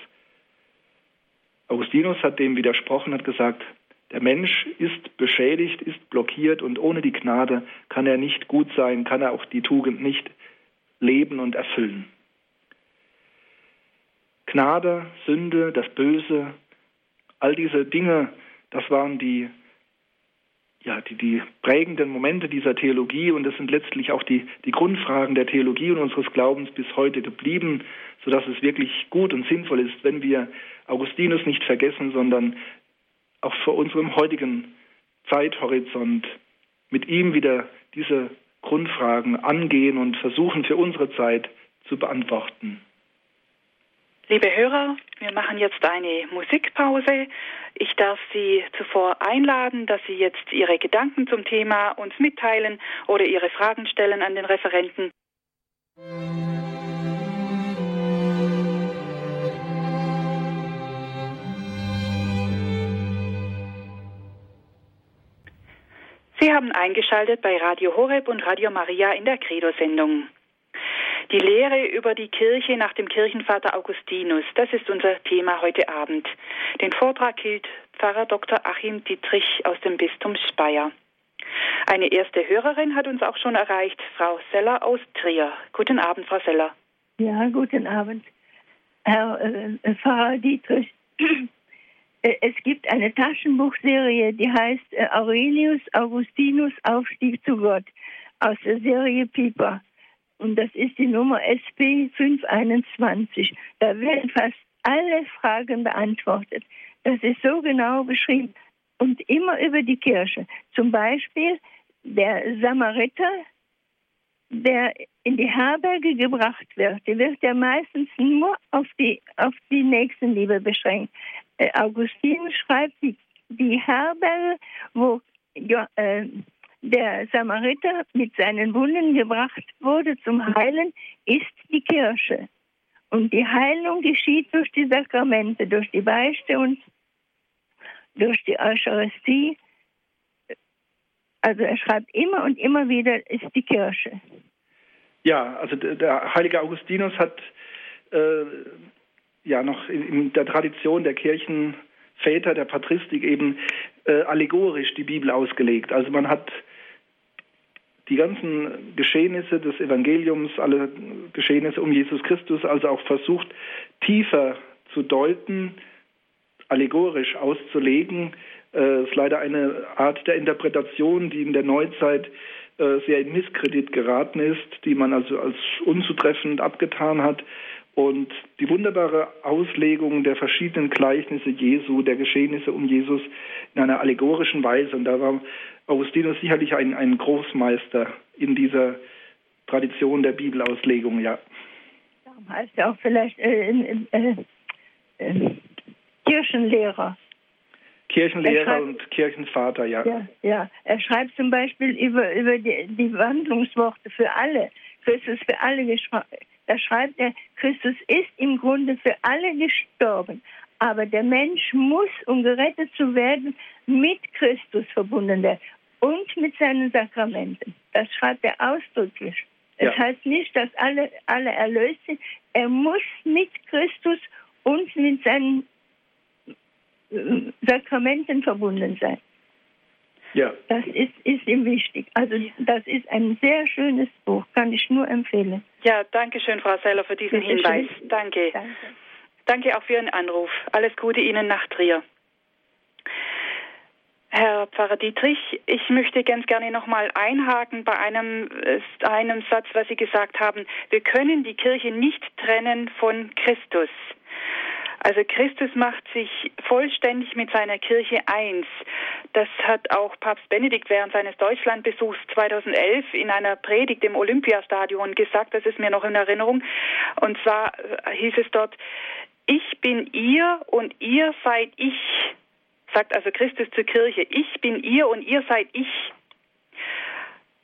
Augustinus hat dem widersprochen, hat gesagt, der Mensch ist beschädigt, ist blockiert und ohne die Gnade kann er nicht gut sein, kann er auch die Tugend nicht leben und erfüllen. Gnade, Sünde, das Böse, all diese Dinge, das waren die ja, die, die prägenden Momente dieser Theologie und das sind letztlich auch die, die Grundfragen der Theologie und unseres Glaubens bis heute geblieben, sodass es wirklich gut und sinnvoll ist, wenn wir Augustinus nicht vergessen, sondern auch vor unserem heutigen Zeithorizont mit ihm wieder diese Grundfragen angehen und versuchen für unsere Zeit zu beantworten. Liebe Hörer, wir machen jetzt eine Musikpause. Ich darf Sie zuvor einladen, dass Sie jetzt Ihre Gedanken zum Thema uns mitteilen oder Ihre Fragen stellen an den Referenten. Sie haben eingeschaltet bei Radio Horeb und Radio Maria in der Credo-Sendung. Die Lehre über die Kirche nach dem Kirchenvater Augustinus, das ist unser Thema heute Abend. Den Vortrag hielt Pfarrer Dr. Achim Dietrich aus dem Bistum Speyer. Eine erste Hörerin hat uns auch schon erreicht, Frau Seller aus Trier. Guten Abend, Frau Seller. Ja, guten Abend. Herr äh, Pfarrer Dietrich, äh, es gibt eine Taschenbuchserie, die heißt äh, Aurelius Augustinus Aufstieg zu Gott aus der Serie Pieper. Und das ist die Nummer SP 521. Da werden fast alle Fragen beantwortet. Das ist so genau beschrieben. Und immer über die Kirche. Zum Beispiel der Samariter, der in die Herberge gebracht wird, der wird ja meistens nur auf die, auf die Nächstenliebe beschränkt. Äh, Augustin schreibt, die, die Herberge, wo äh, der Samariter mit seinen Wunden gebracht wurde zum Heilen, ist die Kirche. Und die Heilung geschieht durch die Sakramente, durch die Beichte und durch die Eucharistie. Also er schreibt immer und immer wieder, ist die Kirche. Ja, also der heilige Augustinus hat äh, ja noch in der Tradition der Kirchenväter, der Patristik eben äh, allegorisch die Bibel ausgelegt. Also man hat die ganzen Geschehnisse des Evangeliums, alle Geschehnisse um Jesus Christus, also auch versucht tiefer zu deuten, allegorisch auszulegen. Äh, ist leider eine Art der Interpretation, die in der Neuzeit äh, sehr in Misskredit geraten ist, die man also als unzutreffend abgetan hat. Und die wunderbare Auslegung der verschiedenen Gleichnisse Jesu, der Geschehnisse um Jesus in einer allegorischen Weise. Und da war Augustinus sicherlich ein, ein Großmeister in dieser Tradition der Bibelauslegung, ja. Darum heißt er auch vielleicht äh, äh, äh, Kirchenlehrer. Kirchenlehrer schreibt, und Kirchenvater, ja. ja. Ja, er schreibt zum Beispiel über, über die, die Wandlungsworte für alle, Christus für alle gesprochen. Da schreibt er, Christus ist im Grunde für alle gestorben. Aber der Mensch muss, um gerettet zu werden, mit Christus verbunden werden und mit seinen Sakramenten. Das schreibt er ausdrücklich. Ja. Es heißt nicht, dass alle, alle erlöst sind. Er muss mit Christus und mit seinen äh, Sakramenten verbunden sein. Ja. Das ist, ist ihm wichtig. Also das ist ein sehr schönes Buch, kann ich nur empfehlen. Ja, danke schön, Frau Seller, für diesen Hinweis. Danke. danke. Danke auch für Ihren Anruf. Alles Gute Ihnen nach Trier. Herr Pfarrer Dietrich, ich möchte ganz gerne nochmal einhaken bei einem, einem Satz, was Sie gesagt haben. Wir können die Kirche nicht trennen von Christus. Also Christus macht sich vollständig mit seiner Kirche eins. Das hat auch Papst Benedikt während seines Deutschlandbesuchs 2011 in einer Predigt im Olympiastadion gesagt. Das ist mir noch in Erinnerung. Und zwar hieß es dort, ich bin ihr und ihr seid ich sagt also Christus zur Kirche, ich bin ihr und ihr seid ich.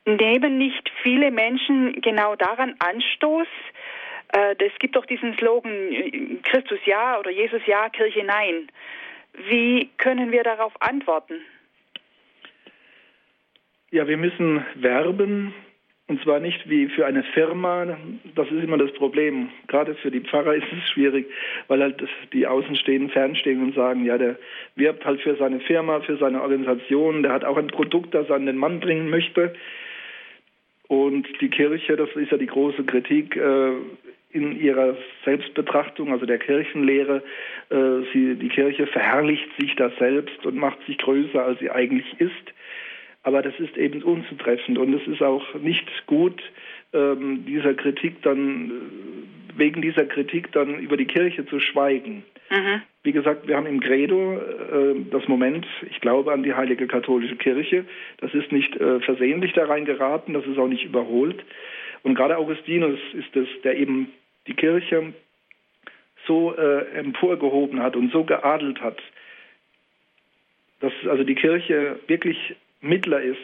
Nehmen nicht viele Menschen genau daran Anstoß? Äh, es gibt doch diesen Slogan Christus ja oder Jesus ja, Kirche nein. Wie können wir darauf antworten? Ja, wir müssen werben und zwar nicht wie für eine Firma, das ist immer das Problem. Gerade für die Pfarrer ist es schwierig, weil halt die Außenstehenden fernstehen und sagen, ja, der wirbt halt für seine Firma, für seine Organisation, der hat auch ein Produkt, das er an den Mann bringen möchte. Und die Kirche, das ist ja die große Kritik äh, in ihrer Selbstbetrachtung, also der Kirchenlehre, äh, sie, die Kirche verherrlicht sich da selbst und macht sich größer, als sie eigentlich ist. Aber das ist eben unzutreffend und es ist auch nicht gut, ähm, dieser Kritik dann, äh, wegen dieser Kritik dann über die Kirche zu schweigen. Mhm. Wie gesagt, wir haben im Credo äh, das Moment, ich glaube an die heilige katholische Kirche. Das ist nicht äh, versehentlich da reingeraten, das ist auch nicht überholt. Und gerade Augustinus ist es, der eben die Kirche so äh, emporgehoben hat und so geadelt hat, dass also die Kirche wirklich Mittler ist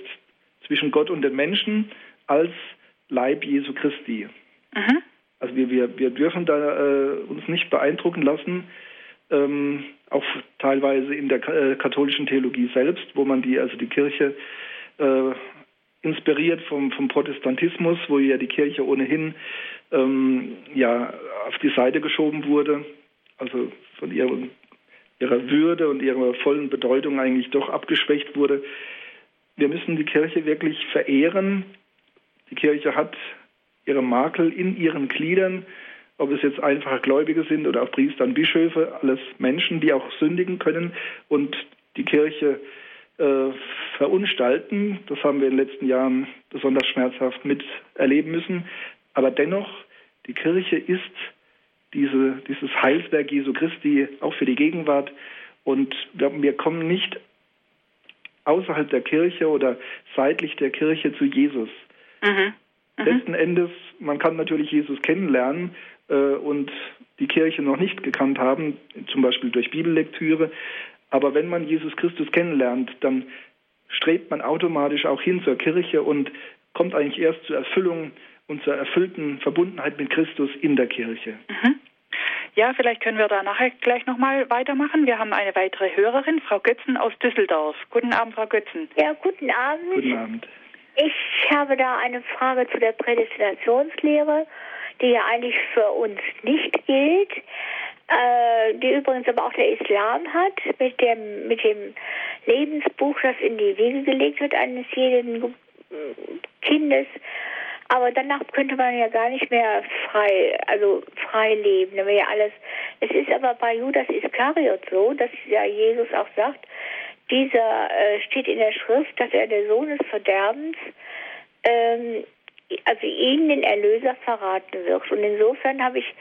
zwischen Gott und den Menschen als Leib Jesu Christi. Mhm. Also wir, wir, wir dürfen da äh, uns nicht beeindrucken lassen, ähm, auch teilweise in der äh, katholischen Theologie selbst, wo man die, also die Kirche äh, inspiriert vom, vom Protestantismus, wo ja die Kirche ohnehin ähm, ja, auf die Seite geschoben wurde, also von ihrer, ihrer Würde und ihrer vollen Bedeutung eigentlich doch abgeschwächt wurde. Wir müssen die Kirche wirklich verehren. Die Kirche hat ihre Makel in ihren Gliedern, ob es jetzt einfache Gläubige sind oder auch Priester und Bischöfe, alles Menschen, die auch sündigen können und die Kirche äh, verunstalten. Das haben wir in den letzten Jahren besonders schmerzhaft miterleben müssen. Aber dennoch, die Kirche ist diese, dieses Heilswerk Jesu Christi auch für die Gegenwart. Und wir kommen nicht außerhalb der Kirche oder seitlich der Kirche zu Jesus. Mhm. Mhm. Letzten Endes, man kann natürlich Jesus kennenlernen äh, und die Kirche noch nicht gekannt haben, zum Beispiel durch Bibellektüre. Aber wenn man Jesus Christus kennenlernt, dann strebt man automatisch auch hin zur Kirche und kommt eigentlich erst zur Erfüllung und zur erfüllten Verbundenheit mit Christus in der Kirche. Mhm. Ja, vielleicht können wir da nachher gleich nochmal weitermachen. Wir haben eine weitere Hörerin, Frau Götzen aus Düsseldorf. Guten Abend, Frau Götzen. Ja, guten Abend. Guten Abend. Ich habe da eine Frage zu der Prädestinationslehre, die ja eigentlich für uns nicht gilt, äh, die übrigens aber auch der Islam hat, mit dem, mit dem Lebensbuch, das in die Wiege gelegt wird eines jeden Kindes aber danach könnte man ja gar nicht mehr frei, also frei leben. Da wäre ja alles. Es ist aber bei Judas Iskariot so, dass ja Jesus auch sagt, dieser äh, steht in der Schrift, dass er der Sohn des Verderbens, ähm, also ihn den Erlöser verraten wird. Und insofern habe ich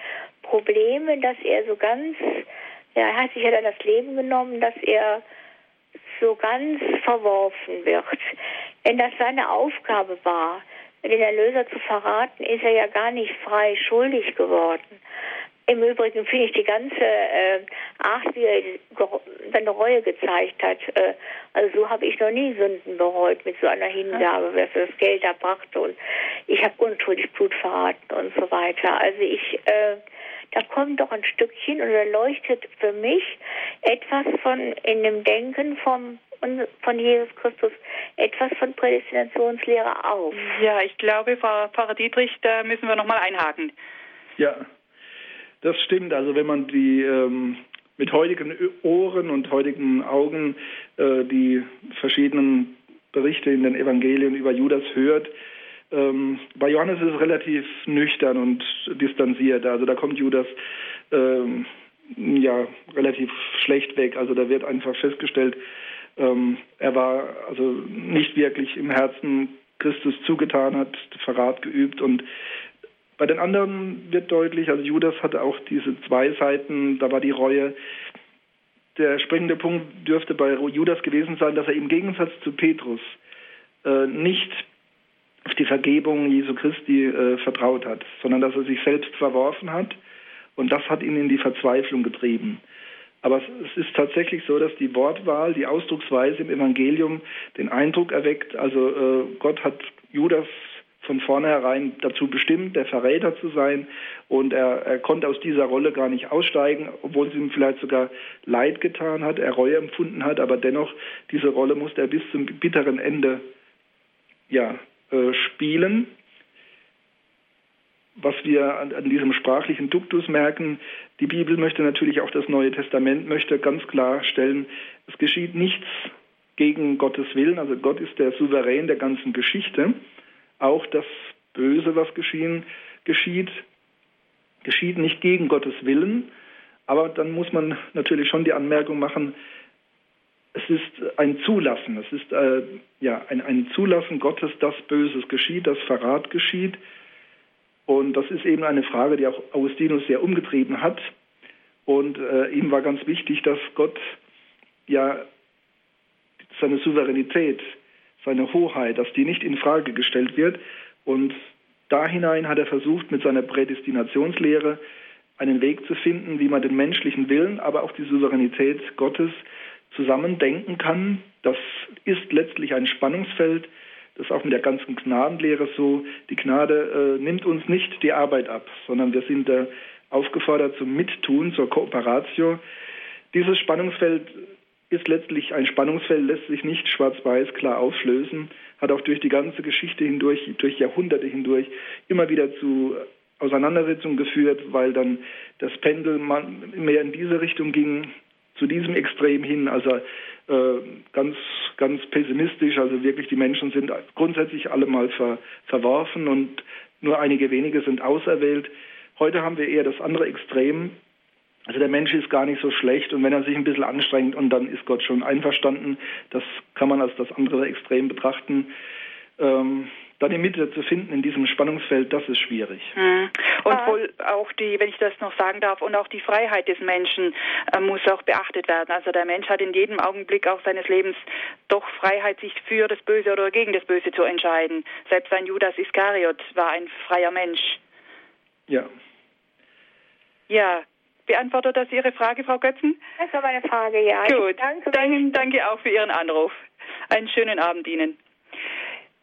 Probleme, dass er so ganz, ja, er hat sich ja dann das Leben genommen, dass er so ganz verworfen wird. Wenn das seine Aufgabe war, den Erlöser zu verraten, ist er ja gar nicht frei schuldig geworden. Im Übrigen finde ich die ganze äh, Art, wie er seine Reue gezeigt hat, äh, also so habe ich noch nie Sünden bereut mit so einer Hingabe, wer für das Geld erbrachte und ich habe unschuldig Blut verraten und so weiter. Also ich, äh, da kommt doch ein Stückchen und da leuchtet für mich etwas von in dem Denken vom von Jesus Christus etwas von Prädestinationslehre auf. Ja, ich glaube, Frau Pfarrer Dietrich, da müssen wir nochmal einhaken. Ja, das stimmt. Also wenn man die ähm, mit heutigen Ohren und heutigen Augen äh, die verschiedenen Berichte in den Evangelien über Judas hört, ähm, bei Johannes ist es relativ nüchtern und distanziert. Also da kommt Judas ähm, ja relativ schlecht weg. Also da wird einfach festgestellt, ähm, er war also nicht wirklich im Herzen Christus zugetan, hat Verrat geübt und bei den anderen wird deutlich, also Judas hatte auch diese zwei Seiten, da war die Reue. Der springende Punkt dürfte bei Judas gewesen sein, dass er im Gegensatz zu Petrus äh, nicht auf die Vergebung Jesu Christi äh, vertraut hat, sondern dass er sich selbst verworfen hat und das hat ihn in die Verzweiflung getrieben. Aber es ist tatsächlich so, dass die Wortwahl, die Ausdrucksweise im Evangelium den Eindruck erweckt, also äh, Gott hat Judas von vornherein dazu bestimmt, der Verräter zu sein. Und er, er konnte aus dieser Rolle gar nicht aussteigen, obwohl es ihm vielleicht sogar leid getan hat, er Reue empfunden hat. Aber dennoch, diese Rolle musste er bis zum bitteren Ende ja, äh, spielen was wir an, an, diesem sprachlichen Duktus merken, die Bibel möchte natürlich auch das Neue Testament möchte ganz klar stellen, es geschieht nichts gegen Gottes Willen, also Gott ist der Souverän der ganzen Geschichte. Auch das Böse, was geschehen, geschieht, geschieht nicht gegen Gottes Willen, aber dann muss man natürlich schon die Anmerkung machen, es ist ein Zulassen, es ist äh, ja ein, ein Zulassen Gottes, dass Böses geschieht, dass Verrat geschieht. Und das ist eben eine Frage, die auch Augustinus sehr umgetrieben hat. Und äh, ihm war ganz wichtig, dass Gott ja seine Souveränität, seine Hoheit, dass die nicht in Frage gestellt wird. Und da hinein hat er versucht, mit seiner Prädestinationslehre einen Weg zu finden, wie man den menschlichen Willen, aber auch die Souveränität Gottes zusammendenken kann. Das ist letztlich ein Spannungsfeld. Das ist auch mit der ganzen Gnadenlehre so. Die Gnade äh, nimmt uns nicht die Arbeit ab, sondern wir sind äh, aufgefordert zum Mittun, zur Kooperatio. Dieses Spannungsfeld ist letztlich ein Spannungsfeld, lässt sich nicht schwarz-weiß klar auflösen, hat auch durch die ganze Geschichte hindurch, durch Jahrhunderte hindurch immer wieder zu Auseinandersetzungen geführt, weil dann das Pendel mehr in diese Richtung ging, zu diesem Extrem hin, also ganz, ganz pessimistisch, also wirklich die Menschen sind grundsätzlich alle mal ver, verworfen und nur einige wenige sind auserwählt. Heute haben wir eher das andere Extrem, also der Mensch ist gar nicht so schlecht und wenn er sich ein bisschen anstrengt und dann ist Gott schon einverstanden, das kann man als das andere Extrem betrachten. Ähm, dann die Mitte zu finden in diesem Spannungsfeld, das ist schwierig. Mhm. Und wohl auch die, wenn ich das noch sagen darf, und auch die Freiheit des Menschen äh, muss auch beachtet werden. Also der Mensch hat in jedem Augenblick auch seines Lebens doch Freiheit, sich für das Böse oder gegen das Böse zu entscheiden. Selbst ein Judas Iskariot war ein freier Mensch. Ja. Ja, Beantwortet das Ihre Frage, Frau Götzen? Das war meine Frage, ja. Gut, danke, danke auch für Ihren Anruf. Einen schönen Abend Ihnen.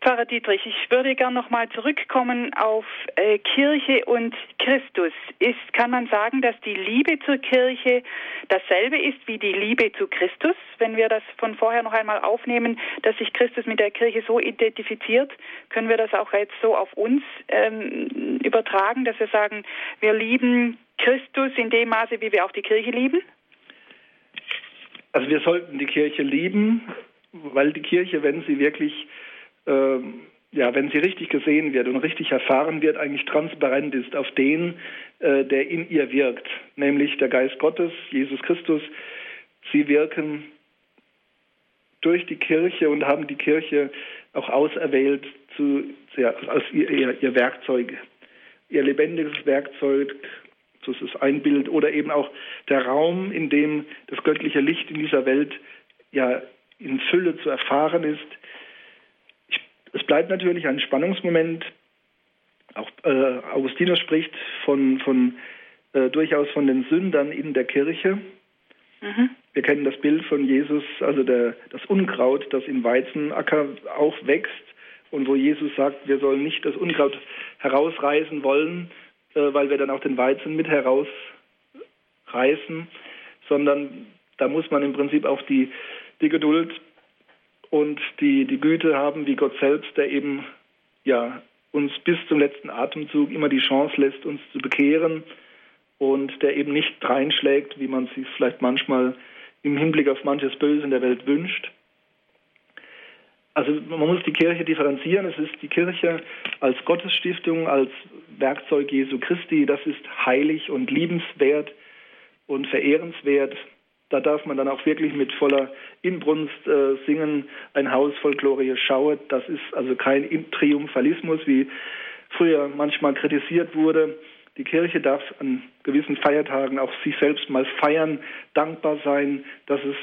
Pfarrer Dietrich, ich würde gern nochmal zurückkommen auf äh, Kirche und Christus. Ist, kann man sagen, dass die Liebe zur Kirche dasselbe ist wie die Liebe zu Christus? Wenn wir das von vorher noch einmal aufnehmen, dass sich Christus mit der Kirche so identifiziert, können wir das auch jetzt so auf uns ähm, übertragen, dass wir sagen, wir lieben Christus in dem Maße, wie wir auch die Kirche lieben? Also wir sollten die Kirche lieben, weil die Kirche, wenn sie wirklich äh, ja, wenn sie richtig gesehen wird und richtig erfahren wird, eigentlich transparent ist auf den, äh, der in ihr wirkt, nämlich der Geist Gottes, Jesus Christus. Sie wirken durch die Kirche und haben die Kirche auch auserwählt zu, ja, als ihr, ihr, ihr Werkzeug, ihr lebendiges Werkzeug, das ist ein Bild, oder eben auch der Raum, in dem das göttliche Licht in dieser Welt ja in Fülle zu erfahren ist, es bleibt natürlich ein Spannungsmoment. Auch äh, Augustinus spricht von, von äh, durchaus von den Sündern in der Kirche. Mhm. Wir kennen das Bild von Jesus, also der, das Unkraut, das im Weizenacker auch wächst und wo Jesus sagt, wir sollen nicht das Unkraut herausreißen wollen, äh, weil wir dann auch den Weizen mit herausreißen, sondern da muss man im Prinzip auch die, die Geduld und die, die Güte haben wie Gott selbst, der eben ja, uns bis zum letzten Atemzug immer die Chance lässt, uns zu bekehren und der eben nicht reinschlägt, wie man sich vielleicht manchmal im Hinblick auf manches Böse in der Welt wünscht. Also man muss die Kirche differenzieren. Es ist die Kirche als Gottesstiftung, als Werkzeug Jesu Christi. Das ist heilig und liebenswert und verehrenswert. Da darf man dann auch wirklich mit voller Inbrunst äh, singen, ein Haus voll Glorie schauet. Das ist also kein Triumphalismus, wie früher manchmal kritisiert wurde. Die Kirche darf an gewissen Feiertagen auch sich selbst mal feiern, dankbar sein, dass es,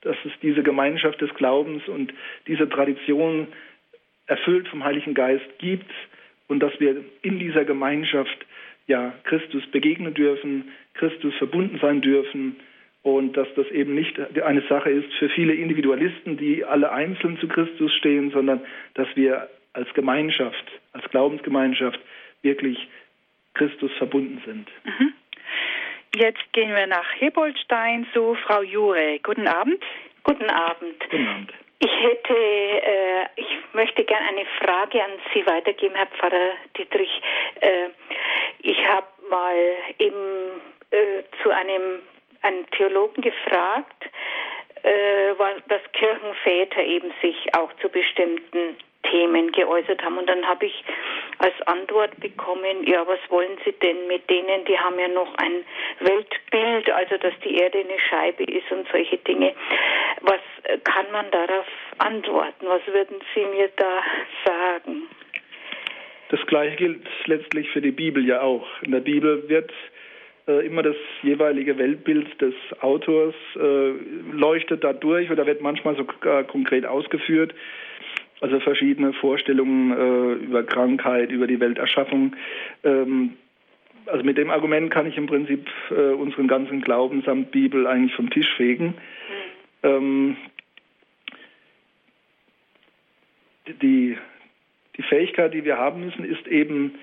dass es diese Gemeinschaft des Glaubens und diese Tradition erfüllt vom Heiligen Geist gibt und dass wir in dieser Gemeinschaft ja Christus begegnen dürfen, Christus verbunden sein dürfen und dass das eben nicht eine Sache ist für viele Individualisten, die alle einzeln zu Christus stehen, sondern dass wir als Gemeinschaft, als Glaubensgemeinschaft wirklich Christus verbunden sind. Mhm. Jetzt gehen wir nach Hebolstein zu Frau Jure. Guten Abend. Guten Abend. Guten Abend. Ich hätte, äh, ich möchte gerne eine Frage an Sie weitergeben, Herr Pfarrer Dietrich. Äh, ich habe mal eben äh, zu einem einen Theologen gefragt, äh, dass Kirchenväter eben sich auch zu bestimmten Themen geäußert haben. Und dann habe ich als Antwort bekommen, ja, was wollen Sie denn mit denen? Die haben ja noch ein Weltbild, also dass die Erde eine Scheibe ist und solche Dinge. Was kann man darauf antworten? Was würden Sie mir da sagen? Das Gleiche gilt letztlich für die Bibel ja auch. In der Bibel wird immer das jeweilige Weltbild des Autors äh, leuchtet da durch oder wird manchmal sogar konkret ausgeführt. Also verschiedene Vorstellungen äh, über Krankheit, über die Welterschaffung. Ähm, also mit dem Argument kann ich im Prinzip äh, unseren ganzen Glauben samt Bibel eigentlich vom Tisch fegen. Mhm. Die, die Fähigkeit, die wir haben müssen, ist eben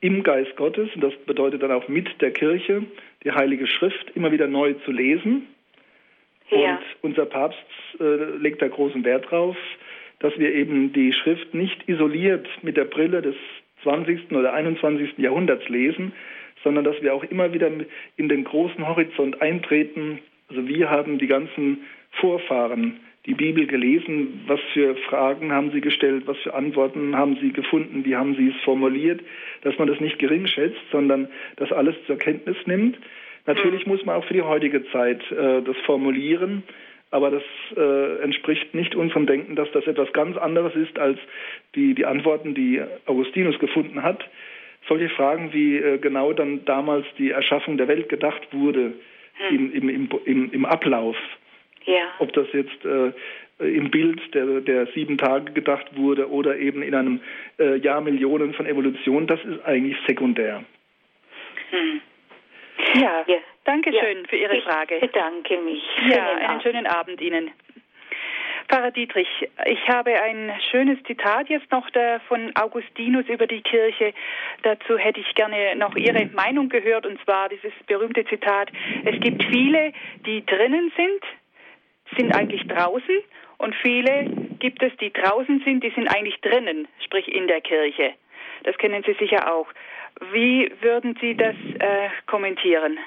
im Geist Gottes, und das bedeutet dann auch mit der Kirche, die Heilige Schrift immer wieder neu zu lesen. Ja. Und unser Papst äh, legt da großen Wert drauf, dass wir eben die Schrift nicht isoliert mit der Brille des 20. oder 21. Jahrhunderts lesen, sondern dass wir auch immer wieder in den großen Horizont eintreten. Also wir haben die ganzen Vorfahren die Bibel gelesen, was für Fragen haben sie gestellt, was für Antworten haben sie gefunden, wie haben sie es formuliert, dass man das nicht gering schätzt, sondern das alles zur Kenntnis nimmt. Natürlich muss man auch für die heutige Zeit äh, das formulieren, aber das äh, entspricht nicht unserem Denken, dass das etwas ganz anderes ist als die, die Antworten, die Augustinus gefunden hat. Solche Fragen, wie äh, genau dann damals die Erschaffung der Welt gedacht wurde mhm. im, im, im, im Ablauf ja. Ob das jetzt äh, im Bild der, der sieben Tage gedacht wurde oder eben in einem äh, Jahr Millionen von Evolution, das ist eigentlich sekundär. Hm. Ja, ja. danke schön ja. für Ihre Frage. Ich bedanke mich. Ja, einen schönen Abend Ihnen. Pfarrer Dietrich, ich habe ein schönes Zitat jetzt noch von Augustinus über die Kirche. Dazu hätte ich gerne noch Ihre Meinung gehört, und zwar dieses berühmte Zitat, es gibt viele, die drinnen sind, sind eigentlich draußen und viele gibt es, die draußen sind, die sind eigentlich drinnen, sprich in der Kirche. Das kennen Sie sicher auch. Wie würden Sie das äh, kommentieren?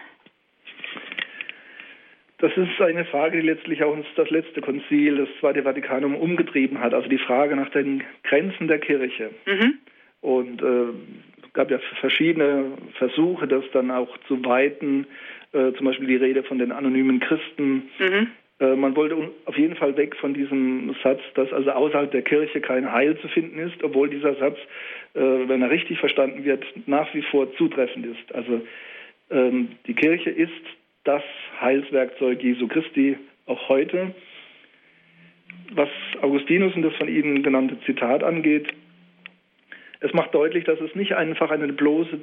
Das ist eine Frage, die letztlich auch uns das letzte Konzil, das Zweite Vatikanum, umgetrieben hat. Also die Frage nach den Grenzen der Kirche. Mhm. Und äh, es gab ja verschiedene Versuche, das dann auch zu weiten. Äh, zum Beispiel die Rede von den anonymen Christen. Mhm. Äh, man wollte auf jeden Fall weg von diesem Satz, dass also außerhalb der Kirche kein Heil zu finden ist, obwohl dieser Satz, äh, wenn er richtig verstanden wird, nach wie vor zutreffend ist. Also ähm, die Kirche ist das Heilswerkzeug Jesu Christi auch heute. Was Augustinus und das von Ihnen genannte Zitat angeht, es macht deutlich, dass es nicht einfach eine bloße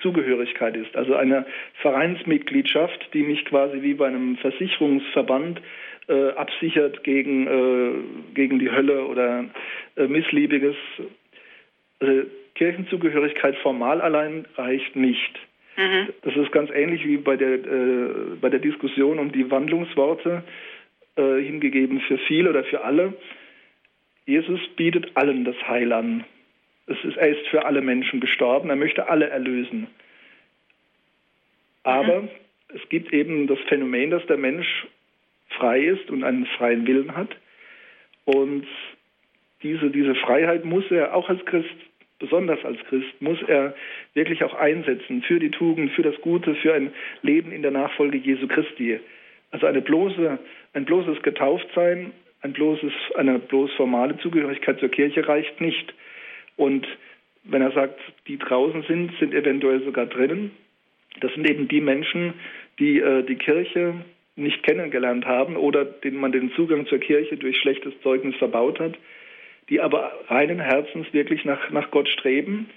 Zugehörigkeit ist, also eine Vereinsmitgliedschaft, die mich quasi wie bei einem Versicherungsverband äh, absichert gegen, äh, gegen die Hölle oder äh, Missliebiges. Also Kirchenzugehörigkeit formal allein reicht nicht. Mhm. Das ist ganz ähnlich wie bei der, äh, bei der Diskussion um die Wandlungsworte, äh, hingegeben für viele oder für alle. Jesus bietet allen das Heil an. Es ist, er ist für alle Menschen gestorben, er möchte alle erlösen. Aber mhm. es gibt eben das Phänomen, dass der Mensch frei ist und einen freien Willen hat. Und diese, diese Freiheit muss er auch als Christ, besonders als Christ, muss er wirklich auch einsetzen für die Tugend, für das Gute, für ein Leben in der Nachfolge Jesu Christi. Also eine bloße, ein bloßes Getauftsein, ein bloßes, eine bloß formale Zugehörigkeit zur Kirche reicht nicht. Und wenn er sagt, die draußen sind, sind eventuell sogar drinnen. Das sind eben die Menschen, die äh, die Kirche nicht kennengelernt haben oder denen man den Zugang zur Kirche durch schlechtes Zeugnis verbaut hat, die aber reinen Herzens wirklich nach, nach Gott streben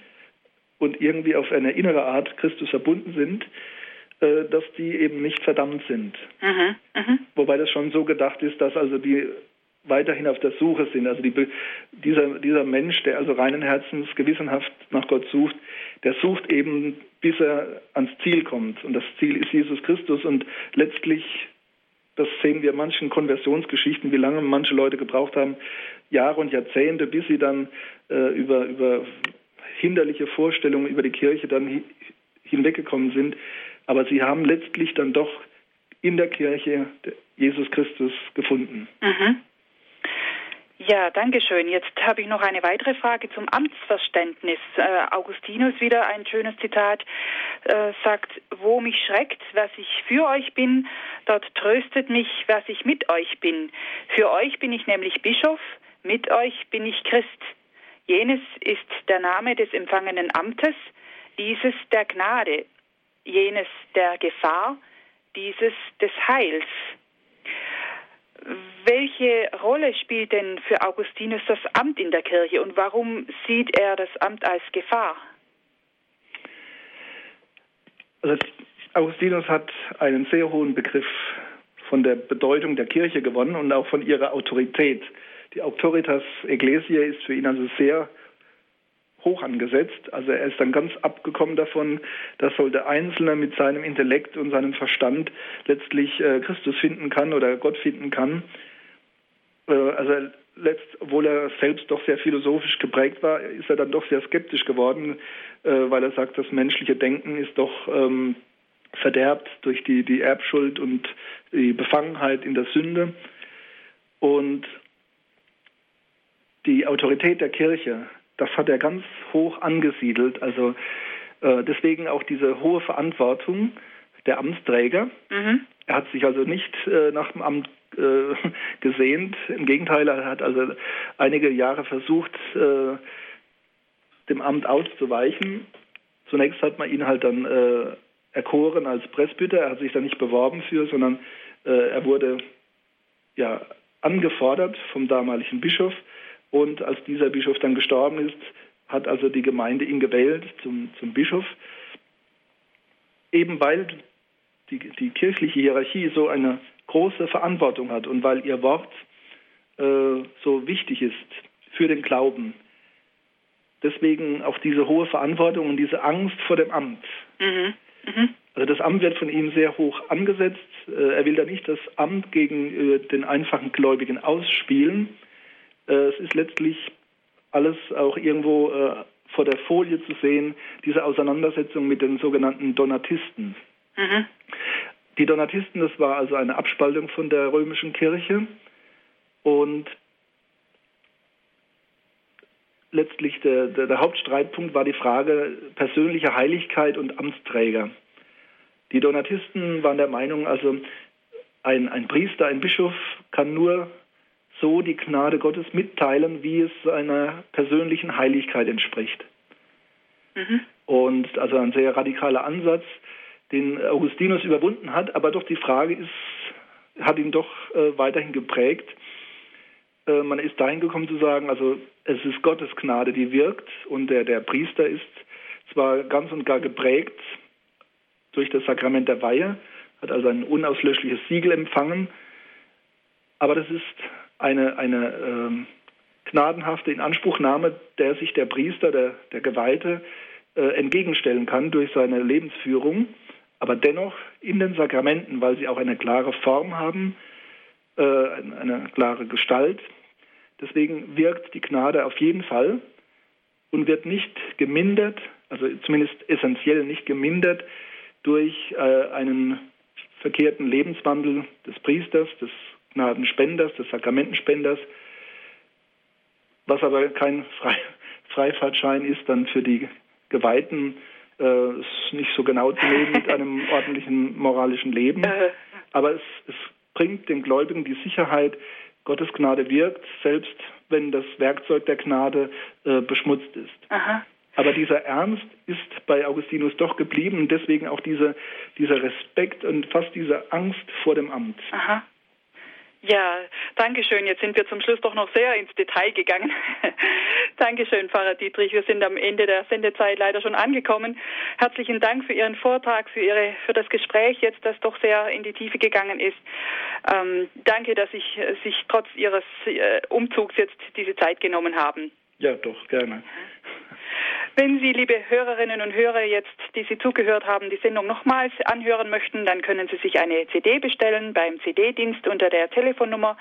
und irgendwie auf eine innere Art Christus verbunden sind, äh, dass die eben nicht verdammt sind. Mhm, mh. Wobei das schon so gedacht ist, dass also die weiterhin auf der Suche sind. Also die, dieser, dieser Mensch, der also reinen Herzens gewissenhaft nach Gott sucht, der sucht eben, bis er ans Ziel kommt. Und das Ziel ist Jesus Christus. Und letztlich, das sehen wir in manchen Konversionsgeschichten, wie lange manche Leute gebraucht haben, Jahre und Jahrzehnte, bis sie dann äh, über, über hinderliche Vorstellungen über die Kirche dann hinweggekommen sind. Aber sie haben letztlich dann doch in der Kirche Jesus Christus gefunden. Mhm. Ja, danke schön. Jetzt habe ich noch eine weitere Frage zum Amtsverständnis. Äh, Augustinus wieder ein schönes Zitat äh, sagt, wo mich schreckt, was ich für euch bin, dort tröstet mich, was ich mit euch bin. Für euch bin ich nämlich Bischof, mit euch bin ich Christ. Jenes ist der Name des empfangenen Amtes, dieses der Gnade, jenes der Gefahr, dieses des Heils. Welche Rolle spielt denn für Augustinus das Amt in der Kirche und warum sieht er das Amt als Gefahr? Also Augustinus hat einen sehr hohen Begriff von der Bedeutung der Kirche gewonnen und auch von ihrer Autorität. Die Autoritas Ecclesiae ist für ihn also sehr hoch angesetzt. Also er ist dann ganz abgekommen davon, dass soll der Einzelne mit seinem Intellekt und seinem Verstand letztlich äh, Christus finden kann oder Gott finden kann. Äh, also letzt, obwohl er selbst doch sehr philosophisch geprägt war, ist er dann doch sehr skeptisch geworden, äh, weil er sagt, das menschliche Denken ist doch ähm, verderbt durch die, die Erbschuld und die Befangenheit in der Sünde. Und die Autorität der Kirche, das hat er ganz hoch angesiedelt. Also äh, deswegen auch diese hohe Verantwortung der Amtsträger. Mhm. Er hat sich also nicht äh, nach dem Amt äh, gesehnt. Im Gegenteil, er hat also einige Jahre versucht, äh, dem Amt auszuweichen. Zunächst hat man ihn halt dann äh, erkoren als Presbyter. Er hat sich da nicht beworben für, sondern äh, er wurde ja angefordert vom damaligen Bischof und als dieser Bischof dann gestorben ist, hat also die Gemeinde ihn gewählt zum, zum Bischof, eben weil die, die kirchliche Hierarchie so eine große Verantwortung hat und weil ihr Wort äh, so wichtig ist für den Glauben. Deswegen auch diese hohe Verantwortung und diese Angst vor dem Amt. Mhm. Mhm. Also das Amt wird von ihm sehr hoch angesetzt. Äh, er will da nicht das Amt gegen äh, den einfachen Gläubigen ausspielen, es ist letztlich alles auch irgendwo äh, vor der Folie zu sehen, diese Auseinandersetzung mit den sogenannten Donatisten. Mhm. Die Donatisten, das war also eine Abspaltung von der römischen Kirche und letztlich der, der, der, Hauptstreitpunkt war die Frage persönlicher Heiligkeit und Amtsträger. Die Donatisten waren der Meinung, also ein, ein Priester, ein Bischof kann nur so die Gnade Gottes mitteilen, wie es seiner persönlichen Heiligkeit entspricht. Mhm. Und also ein sehr radikaler Ansatz, den Augustinus überwunden hat, aber doch die Frage ist, hat ihn doch äh, weiterhin geprägt. Äh, man ist dahin gekommen zu sagen, also es ist Gottes Gnade, die wirkt und der, der Priester ist zwar ganz und gar geprägt durch das Sakrament der Weihe, hat also ein unauslöschliches Siegel empfangen, aber das ist eine, eine ähm, gnadenhafte Inanspruchnahme, der sich der Priester, der, der Geweihte, äh, entgegenstellen kann durch seine Lebensführung, aber dennoch in den Sakramenten, weil sie auch eine klare Form haben, äh, eine klare Gestalt. Deswegen wirkt die Gnade auf jeden Fall und wird nicht gemindert, also zumindest essentiell nicht gemindert durch äh, einen verkehrten Lebenswandel des Priesters, des Gnadenspenders, des Sakramentenspenders, was aber kein Frei Freifahrtschein ist dann für die Geweihten, äh, ist nicht so genau zu nehmen mit einem ordentlichen moralischen Leben. Äh. Aber es, es bringt den Gläubigen die Sicherheit, Gottes Gnade wirkt, selbst wenn das Werkzeug der Gnade äh, beschmutzt ist. Aha. Aber dieser Ernst ist bei Augustinus doch geblieben und deswegen auch diese, dieser Respekt und fast diese Angst vor dem Amt. Aha. Ja, danke schön. Jetzt sind wir zum Schluss doch noch sehr ins Detail gegangen. Dankeschön, Pfarrer Dietrich. Wir sind am Ende der Sendezeit leider schon angekommen. Herzlichen Dank für Ihren Vortrag, für Ihre, für das Gespräch jetzt, das doch sehr in die Tiefe gegangen ist. Ähm, danke, dass Sie sich trotz Ihres äh, Umzugs jetzt diese Zeit genommen haben. Ja, doch, gerne. Wenn Sie, liebe Hörerinnen und Hörer, jetzt, die Sie zugehört haben, die Sendung nochmals anhören möchten, dann können Sie sich eine CD bestellen beim CD-Dienst unter der Telefonnummer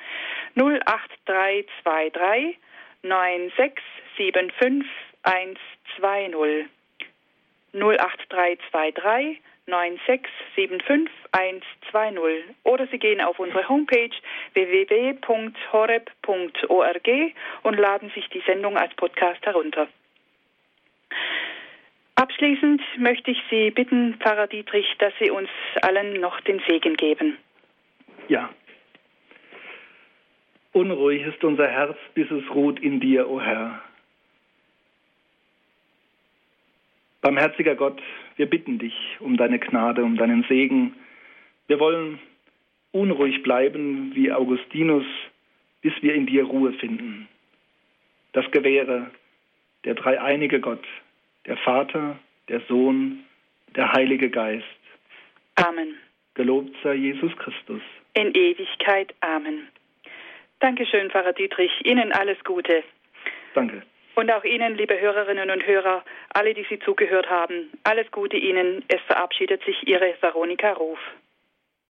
08323 9675 120. 08323 9675120 oder Sie gehen auf unsere Homepage www.horeb.org und laden sich die Sendung als Podcast herunter. Abschließend möchte ich Sie bitten, Pfarrer Dietrich, dass Sie uns allen noch den Segen geben. Ja. Unruhig ist unser Herz, bis es ruht in dir, o oh Herr. Barmherziger Gott, wir bitten dich um deine Gnade, um deinen Segen. Wir wollen unruhig bleiben wie Augustinus, bis wir in dir Ruhe finden. Das gewähre der dreieinige Gott, der Vater, der Sohn, der Heilige Geist. Amen. Gelobt sei Jesus Christus. In Ewigkeit. Amen. Dankeschön, Pfarrer Dietrich. Ihnen alles Gute. Danke. Und auch Ihnen, liebe Hörerinnen und Hörer, alle, die Sie zugehört haben, alles Gute Ihnen. Es verabschiedet sich Ihre Veronika Ruf.